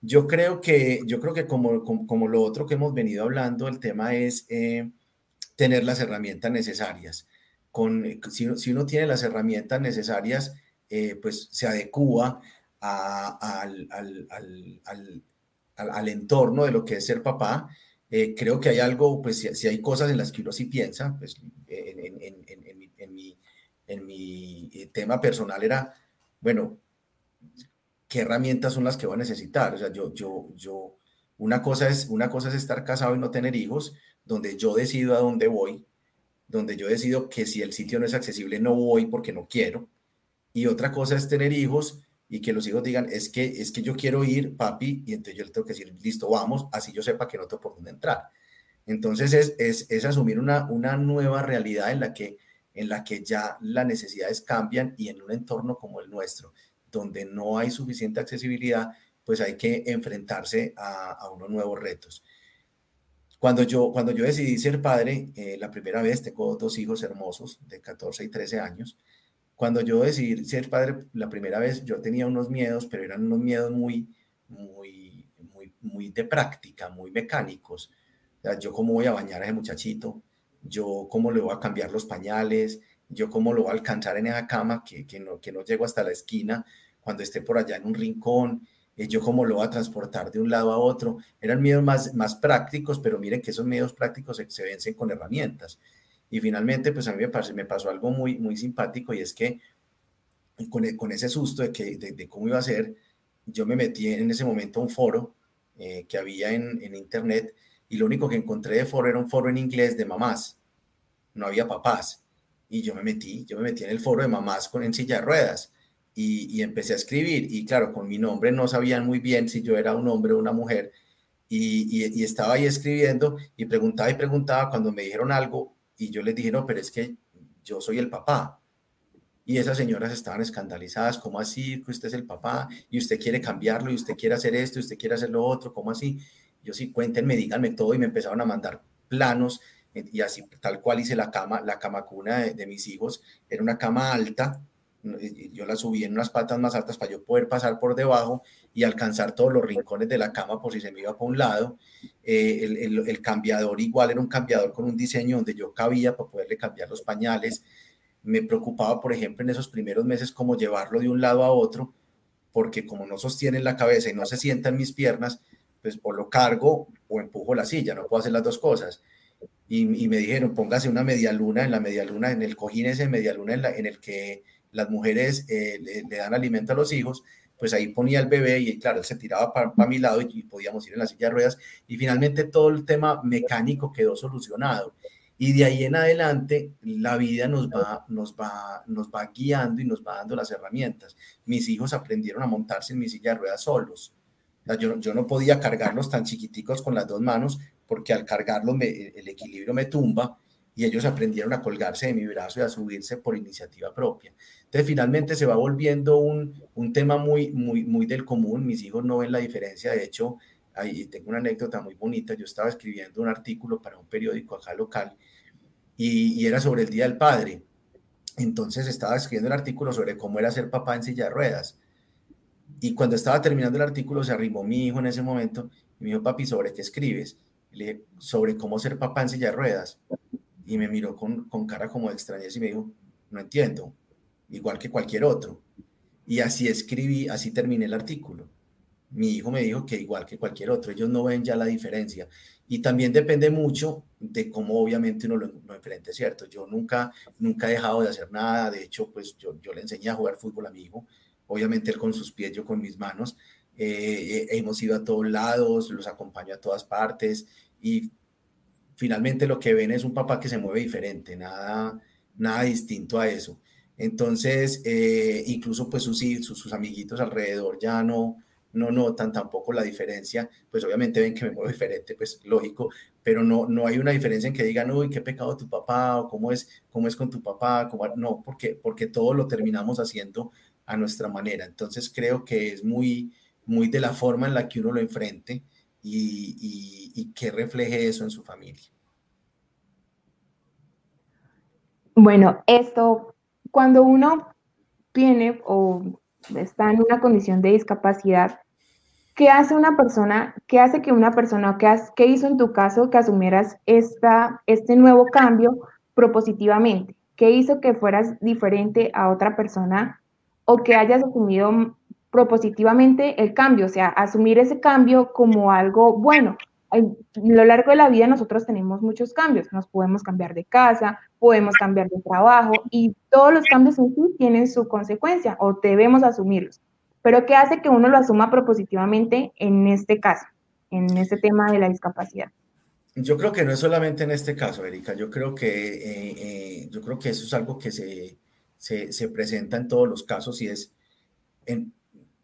Yo creo que, yo creo que como, como, lo otro que hemos venido hablando, el tema es eh, tener las herramientas necesarias. Con, si, si, uno tiene las herramientas necesarias, pues se adecúa al, al, al, entorno de lo que es ser papá, eh, creo que hay algo, pues si, hay cosas en las que uno sí piensa, pues en, en, en, mi, mi, en, mi, eh, tema personal era, bueno, ¿qué herramientas son las que voy a necesitar? O sea, yo, yo, yo, una cosa es, una cosa es estar casado y no tener hijos, donde yo decido a dónde voy, donde yo decido que si el sitio no es accesible no voy porque no quiero. Y otra cosa es tener hijos y que los hijos digan, es que, es que yo quiero ir, papi, y entonces yo le tengo que decir, listo, vamos, así yo sepa que no tengo por dónde entrar. Entonces es, es, es asumir una, una nueva realidad en la, que, en la que ya las necesidades cambian y en un entorno como el nuestro, donde no hay suficiente accesibilidad, pues hay que enfrentarse a, a unos nuevos retos. Cuando yo, cuando yo decidí ser padre, eh, la primera vez tengo dos hijos hermosos de 14 y 13 años, cuando yo decidí ser padre la primera vez, yo tenía unos miedos, pero eran unos miedos muy, muy, muy, muy de práctica, muy mecánicos. O sea, yo cómo voy a bañar a ese muchachito, yo cómo le voy a cambiar los pañales, yo cómo lo voy a alcanzar en esa cama que, que, no, que no llego hasta la esquina cuando esté por allá en un rincón, eh, yo cómo lo voy a transportar de un lado a otro. Eran miedos más, más prácticos, pero miren que esos miedos prácticos se, se vencen con herramientas. Y finalmente, pues a mí me pasó, me pasó algo muy, muy simpático y es que con, e, con ese susto de, que, de, cómo iba a ser, yo me metí en ese momento a un foro eh, que había en, en, internet y lo único que encontré de foro era un foro en inglés de mamás, no había papás. Y yo me metí, yo me metí en el foro de mamás con en silla de ruedas y, y empecé a escribir. Y claro, con mi nombre no sabían muy bien si yo era un hombre o una mujer. Y, y, y, estaba ahí escribiendo y preguntaba y preguntaba cuando me dijeron algo y yo les dije, no, pero es que yo soy el papá. Y esas señoras estaban escandalizadas, ¿cómo así? Que usted es el papá y usted quiere cambiarlo y usted quiere hacer esto y usted quiere hacer lo otro, ¿cómo así? Yo sí, cuéntenme, díganme todo y me empezaron a mandar planos eh, y así tal cual hice la cama, la cama cuna de, de mis hijos, era una cama alta, yo la subí en unas patas más altas para yo poder pasar por debajo y alcanzar todos los rincones de la cama por si se me iba por un lado. Eh, el, el, cambiador igual era un cambiador con un diseño donde yo cabía para poderle cambiar los pañales. Me preocupaba, por ejemplo, en esos primeros meses cómo llevarlo de un lado a otro, porque como no sostiene la cabeza y no se sienta en mis piernas, pues o lo cargo o empujo la silla, no puedo hacer las dos cosas. Y, me dijeron, póngase una media luna en la media luna, en el cojín ese media luna en el que las mujeres eh, le, dan alimento a los hijos, pues ahí ponía el bebé y claro, él se tiraba para, mi lado y, podíamos ir en la silla de ruedas y finalmente todo el tema mecánico quedó solucionado. Y de ahí en adelante la vida nos va, nos va, nos va guiando y nos va dando las herramientas. Mis hijos aprendieron a montarse en mi silla de ruedas solos. yo, yo no podía cargarlos tan chiquiticos con las dos manos porque al cargarlo el equilibrio me tumba y ellos aprendieron a colgarse de mi brazo y a subirse por iniciativa propia. Entonces finalmente se va volviendo un, un tema muy, muy, muy del común, mis hijos no ven la diferencia, de hecho, ahí tengo una anécdota muy bonita, yo estaba escribiendo un artículo para un periódico acá local y, y era sobre el Día del Padre. Entonces estaba escribiendo el artículo sobre cómo era ser papá en silla de ruedas. Y cuando estaba terminando el artículo, se arrimó mi hijo en ese momento y me dijo, papi, ¿sobre qué escribes? le dije, sobre cómo ser papá en silla de ruedas. Y me miró con, con cara como de extrañeza y me dijo, no entiendo, igual que cualquier otro. Y así escribí, así terminé el artículo. Mi hijo me dijo que igual que cualquier otro, ellos no ven ya la diferencia. Y también depende mucho de cómo obviamente uno lo, lo enfrente, ¿cierto? Yo nunca, nunca he dejado de hacer nada. De hecho, pues yo, yo le enseñé a jugar fútbol a mi hijo. Obviamente él con sus pies, yo con mis manos. Eh, hemos ido a todos lados, los acompaño a todas partes y finalmente lo que ven es un papá que se mueve diferente, nada, nada distinto a eso. Entonces, eh, incluso pues sus, sus, sus, amiguitos alrededor ya no, no notan tampoco la diferencia, pues obviamente ven que me muevo diferente, pues lógico, pero no, no hay una diferencia en que digan, uy, qué pecado tu papá, o cómo es, cómo es con tu papá, cómo... no, porque, porque todo lo terminamos haciendo a nuestra manera. Entonces creo que es muy, muy de la forma en la que uno lo enfrente y, que refleje eso en su familia. Bueno, esto, cuando uno tiene o está en una condición de discapacidad, ¿qué hace una persona, qué hace que una persona, qué, qué hizo en tu caso que asumieras esta, este nuevo cambio propositivamente? ¿Qué hizo que fueras diferente a otra persona o que hayas asumido propositivamente el cambio, o sea, asumir ese cambio como algo bueno. A lo largo de la vida nosotros tenemos muchos cambios, nos podemos cambiar de casa, podemos cambiar de trabajo y todos los cambios en sí tienen su consecuencia o debemos asumirlos. Pero ¿qué hace que uno lo asuma propositivamente en este caso, en este tema de la discapacidad? Yo creo que no es solamente en este caso, Erika. Yo creo que, eh, eh, yo creo que eso es algo que se, se, se, presenta en todos los casos y es en,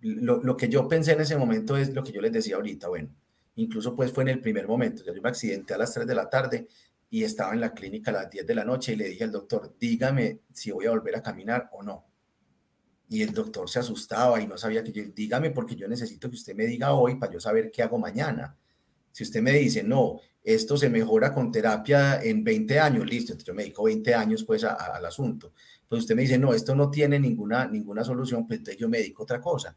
lo, que yo pensé en ese momento es lo que yo les decía ahorita, bueno, incluso pues fue en el primer momento, yo me accidenté a las 3 de la tarde y estaba en la clínica a las 10 de la noche y le dije al doctor, dígame si voy a volver a caminar o no. Y el doctor se asustaba y no sabía que yo, dígame porque yo necesito que usted me diga hoy para yo saber qué hago mañana. Si usted me dice, no, esto se mejora con terapia en 20 años, listo, entonces yo me dedico 20 años pues al asunto. Pues usted me dice, no, esto no tiene ninguna, ninguna solución, pues entonces yo me dedico otra cosa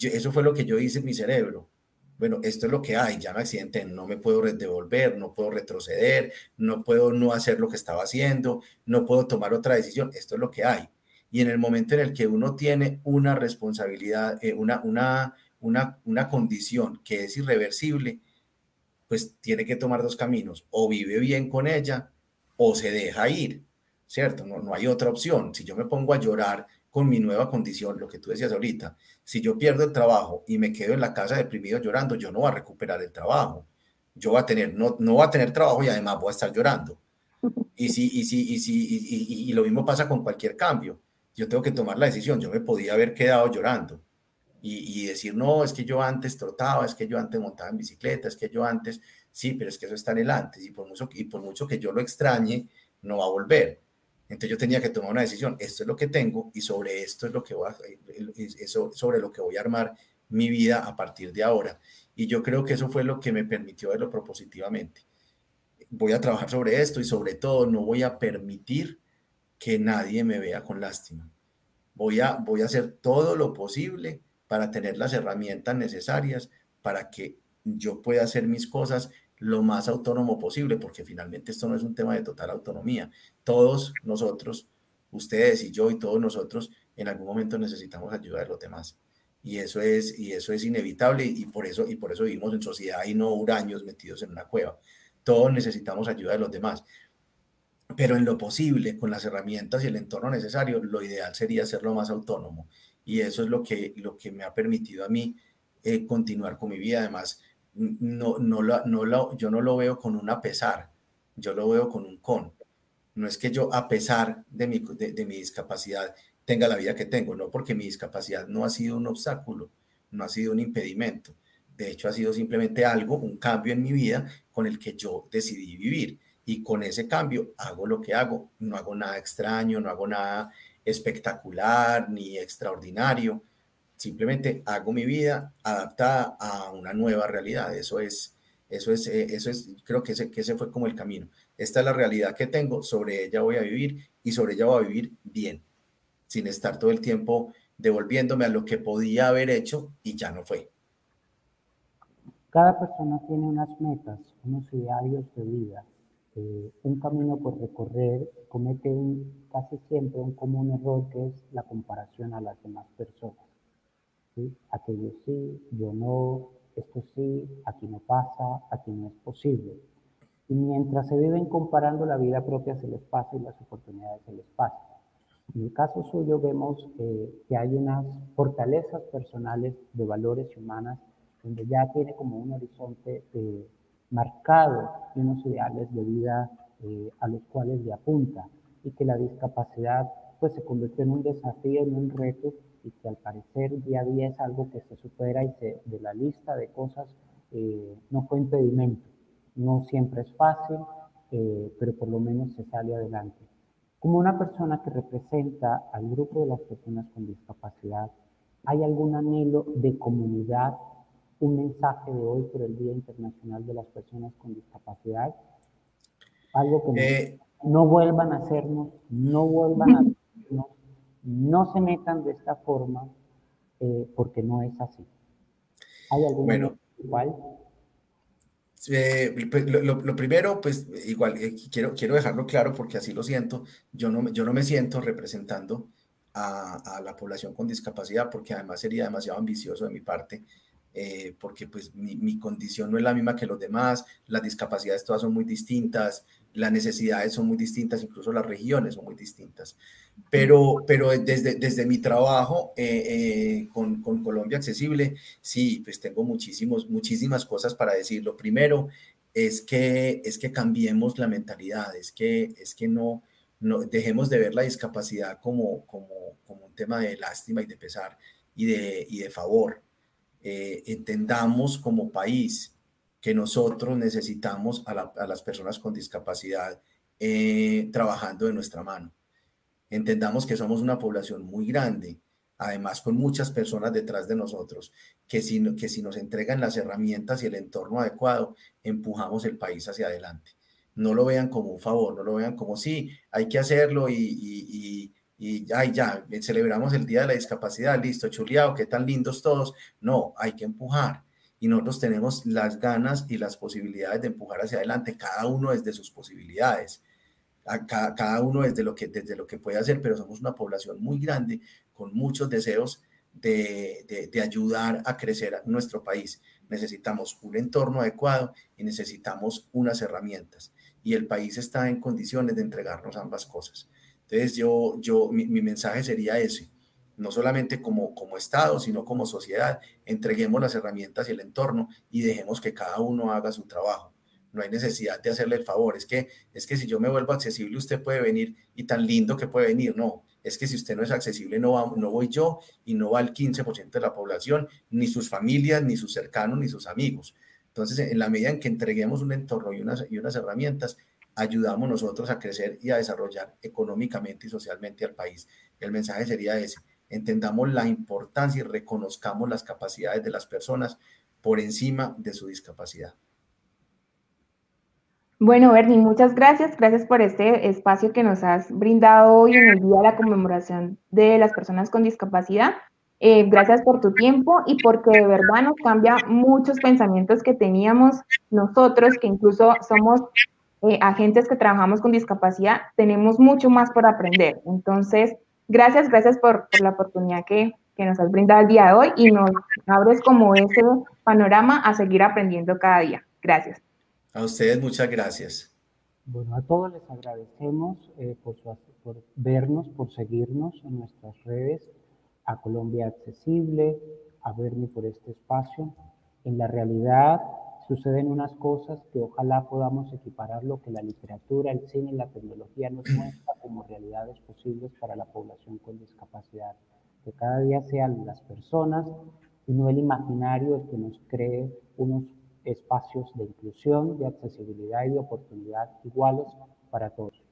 eso fue lo que yo hice en mi cerebro. Bueno, esto es lo que hay, ya me accidenté, no me puedo devolver, no puedo retroceder, no puedo no hacer lo que estaba haciendo, no puedo tomar otra decisión, esto es lo que hay. Y en el momento en el que uno tiene una responsabilidad, eh, una, una, una, una condición que es irreversible, pues tiene que tomar dos caminos, o vive bien con ella o se deja ir, ¿cierto? No, no hay otra opción. Si yo me pongo a llorar con mi nueva condición, lo que tú decías ahorita, si yo pierdo el trabajo y me quedo en la casa deprimido llorando, yo no voy a recuperar el trabajo. Yo voy a tener, no, no voy a tener trabajo y además voy a estar llorando. Y, si, y, si, y, si, y, y, lo mismo pasa con cualquier cambio. Yo tengo que tomar la decisión. Yo me podía haber quedado llorando y, y decir, no, es que yo antes trotaba, es que yo antes montaba en bicicleta, es que yo antes, sí, pero es que eso está en el antes. Y por mucho, y por mucho que yo lo extrañe, no va a volver. Entonces yo tenía que tomar una decisión, esto es lo que tengo y sobre esto es lo que voy a, eso, sobre lo que voy a armar mi vida a partir de ahora. Y yo creo que eso fue lo que me permitió verlo propositivamente. Voy a trabajar sobre esto y sobre todo no voy a permitir que nadie me vea con lástima. Voy a, voy a hacer todo lo posible para tener las herramientas necesarias para que yo pueda hacer mis cosas lo más autónomo posible, porque finalmente esto no es un tema de total autonomía. Todos nosotros, ustedes y yo y todos nosotros, en algún momento necesitamos ayuda de los demás. Y eso es, y eso es inevitable y por eso, y por eso vivimos en sociedad y no huraños metidos en una cueva. Todos necesitamos ayuda de los demás. Pero en lo posible, con las herramientas y el entorno necesario, lo ideal sería lo más autónomo. Y eso es lo que, lo que me ha permitido a mí eh, continuar con mi vida. Además, no, no, no yo no lo veo con una pesar, yo lo veo con un con. No es que yo, a pesar de mi, de, mi discapacidad, tenga la vida que tengo, no porque mi discapacidad no ha sido un obstáculo, no ha sido un impedimento. De hecho, ha sido simplemente algo, un cambio en mi vida con el que yo decidí vivir. Y con ese cambio hago lo que hago. No hago nada extraño, no hago nada espectacular ni extraordinario. Simplemente hago mi vida adaptada a una nueva realidad. Eso es, eso es, eh, eso es, creo que ese, que ese fue como el camino. Esta es la realidad que tengo, sobre ella voy a vivir y sobre ella voy a vivir bien, sin estar todo el tiempo devolviéndome a lo que podía haber hecho y ya no fue. Cada persona tiene unas metas, unos idearios de vida, eh, un camino por recorrer, comete casi siempre un común error que es la comparación a las demás personas. ¿sí? Aquello sí, yo no, esto sí, aquí no pasa, aquí no es posible. Y mientras se viven comparando, la vida propia se les pasa y las oportunidades se les pasan. En el caso suyo vemos eh, que hay unas fortalezas personales de valores humanas donde ya tiene como un horizonte eh, marcado y unos ideales de vida eh, a los cuales le apunta y que la discapacidad pues se convirtió en un desafío, en un reto y que al parecer día a día es algo que se supera y se, de la lista de cosas no fue impedimento. No siempre es fácil, pero por lo menos se sale adelante. Como una persona que representa al grupo de las personas con discapacidad, ¿hay algún anhelo de comunidad, un mensaje de hoy por el Día Internacional de las Personas con Discapacidad? Algo que eh, no, vuelvan a hacernos, no vuelvan a hacernos, no se metan de esta forma, eh, porque no es así. ¿Hay algún bueno, igual? Eh, pues, lo, primero, pues igual, eh, quiero, quiero dejarlo claro porque así lo siento, yo no, yo no me siento representando a, la población con discapacidad porque además sería demasiado ambicioso de mi parte, eh, porque pues mi, mi, condición no es la misma que los demás, las discapacidades todas son muy distintas, las necesidades son muy distintas, incluso las regiones son muy distintas. Pero, pero desde, desde mi trabajo eh, eh, con, con, Colombia Accesible, sí, pues tengo muchísimos, muchísimas cosas para decir. Lo primero es que, es que cambiemos la mentalidad, es que, es que no, no dejemos de ver la discapacidad como, como, como un tema de lástima y de pesar y de, y de favor. Eh, entendamos como país que nosotros necesitamos a, las personas con discapacidad eh, trabajando de nuestra mano. Entendamos que somos una población muy grande, además con muchas personas detrás de nosotros, que si, que si nos entregan las herramientas y el entorno adecuado, empujamos el país hacia adelante. No lo vean como un favor, no lo vean como sí, hay que hacerlo y, y ay, ya, celebramos el Día de la Discapacidad, listo, chuleado, qué tan lindos todos. No, hay que empujar y nosotros tenemos las ganas y las posibilidades de empujar hacia adelante, cada uno desde sus posibilidades, cada, cada uno desde lo, que, desde lo que puede hacer, pero somos una población muy grande con muchos deseos de, de, de ayudar a crecer a nuestro país. Necesitamos un entorno adecuado y necesitamos unas herramientas. Y el país está en condiciones de entregarnos ambas cosas. Entonces, yo, yo, mi, mensaje sería ese no solamente como, como Estado, sino como sociedad, entreguemos las herramientas y el entorno y dejemos que cada uno haga su trabajo. No hay necesidad de hacerle el favor. Es que, es que si yo me vuelvo accesible, usted puede venir y tan lindo que puede venir. No, es que si usted no es accesible, no, va, no voy yo y no va el 15% de la población, ni sus familias, ni sus cercanos, ni sus amigos. Entonces, en la medida en que entreguemos un entorno y unas, y unas herramientas, ayudamos nosotros a crecer y a desarrollar económicamente y socialmente al país. El mensaje sería ese entendamos la importancia y reconozcamos las capacidades de las personas por encima de su discapacidad. Bueno, Bernie, muchas gracias. Gracias por este espacio que nos has brindado hoy en el Día de la Conmemoración de las Personas con Discapacidad. Eh, gracias por tu tiempo y porque de verdad nos cambia muchos pensamientos que teníamos nosotros, que incluso somos eh, agentes que trabajamos con discapacidad, tenemos mucho más por aprender. Entonces, Gracias, gracias por, la oportunidad que, nos has brindado el día de hoy y nos abres como ese panorama a seguir aprendiendo cada día. Gracias. A ustedes muchas gracias. Bueno, a todos les agradecemos eh, por, por vernos, por seguirnos en nuestras redes, a Colombia Accesible, a verme por este espacio. En la realidad, suceden unas cosas que ojalá podamos equiparar lo que la literatura, el cine y la tecnología nos muestra como realidades posibles para la población con discapacidad. Que cada día sean las personas y no el imaginario el que nos cree unos espacios de inclusión, de accesibilidad y de oportunidad iguales para todos.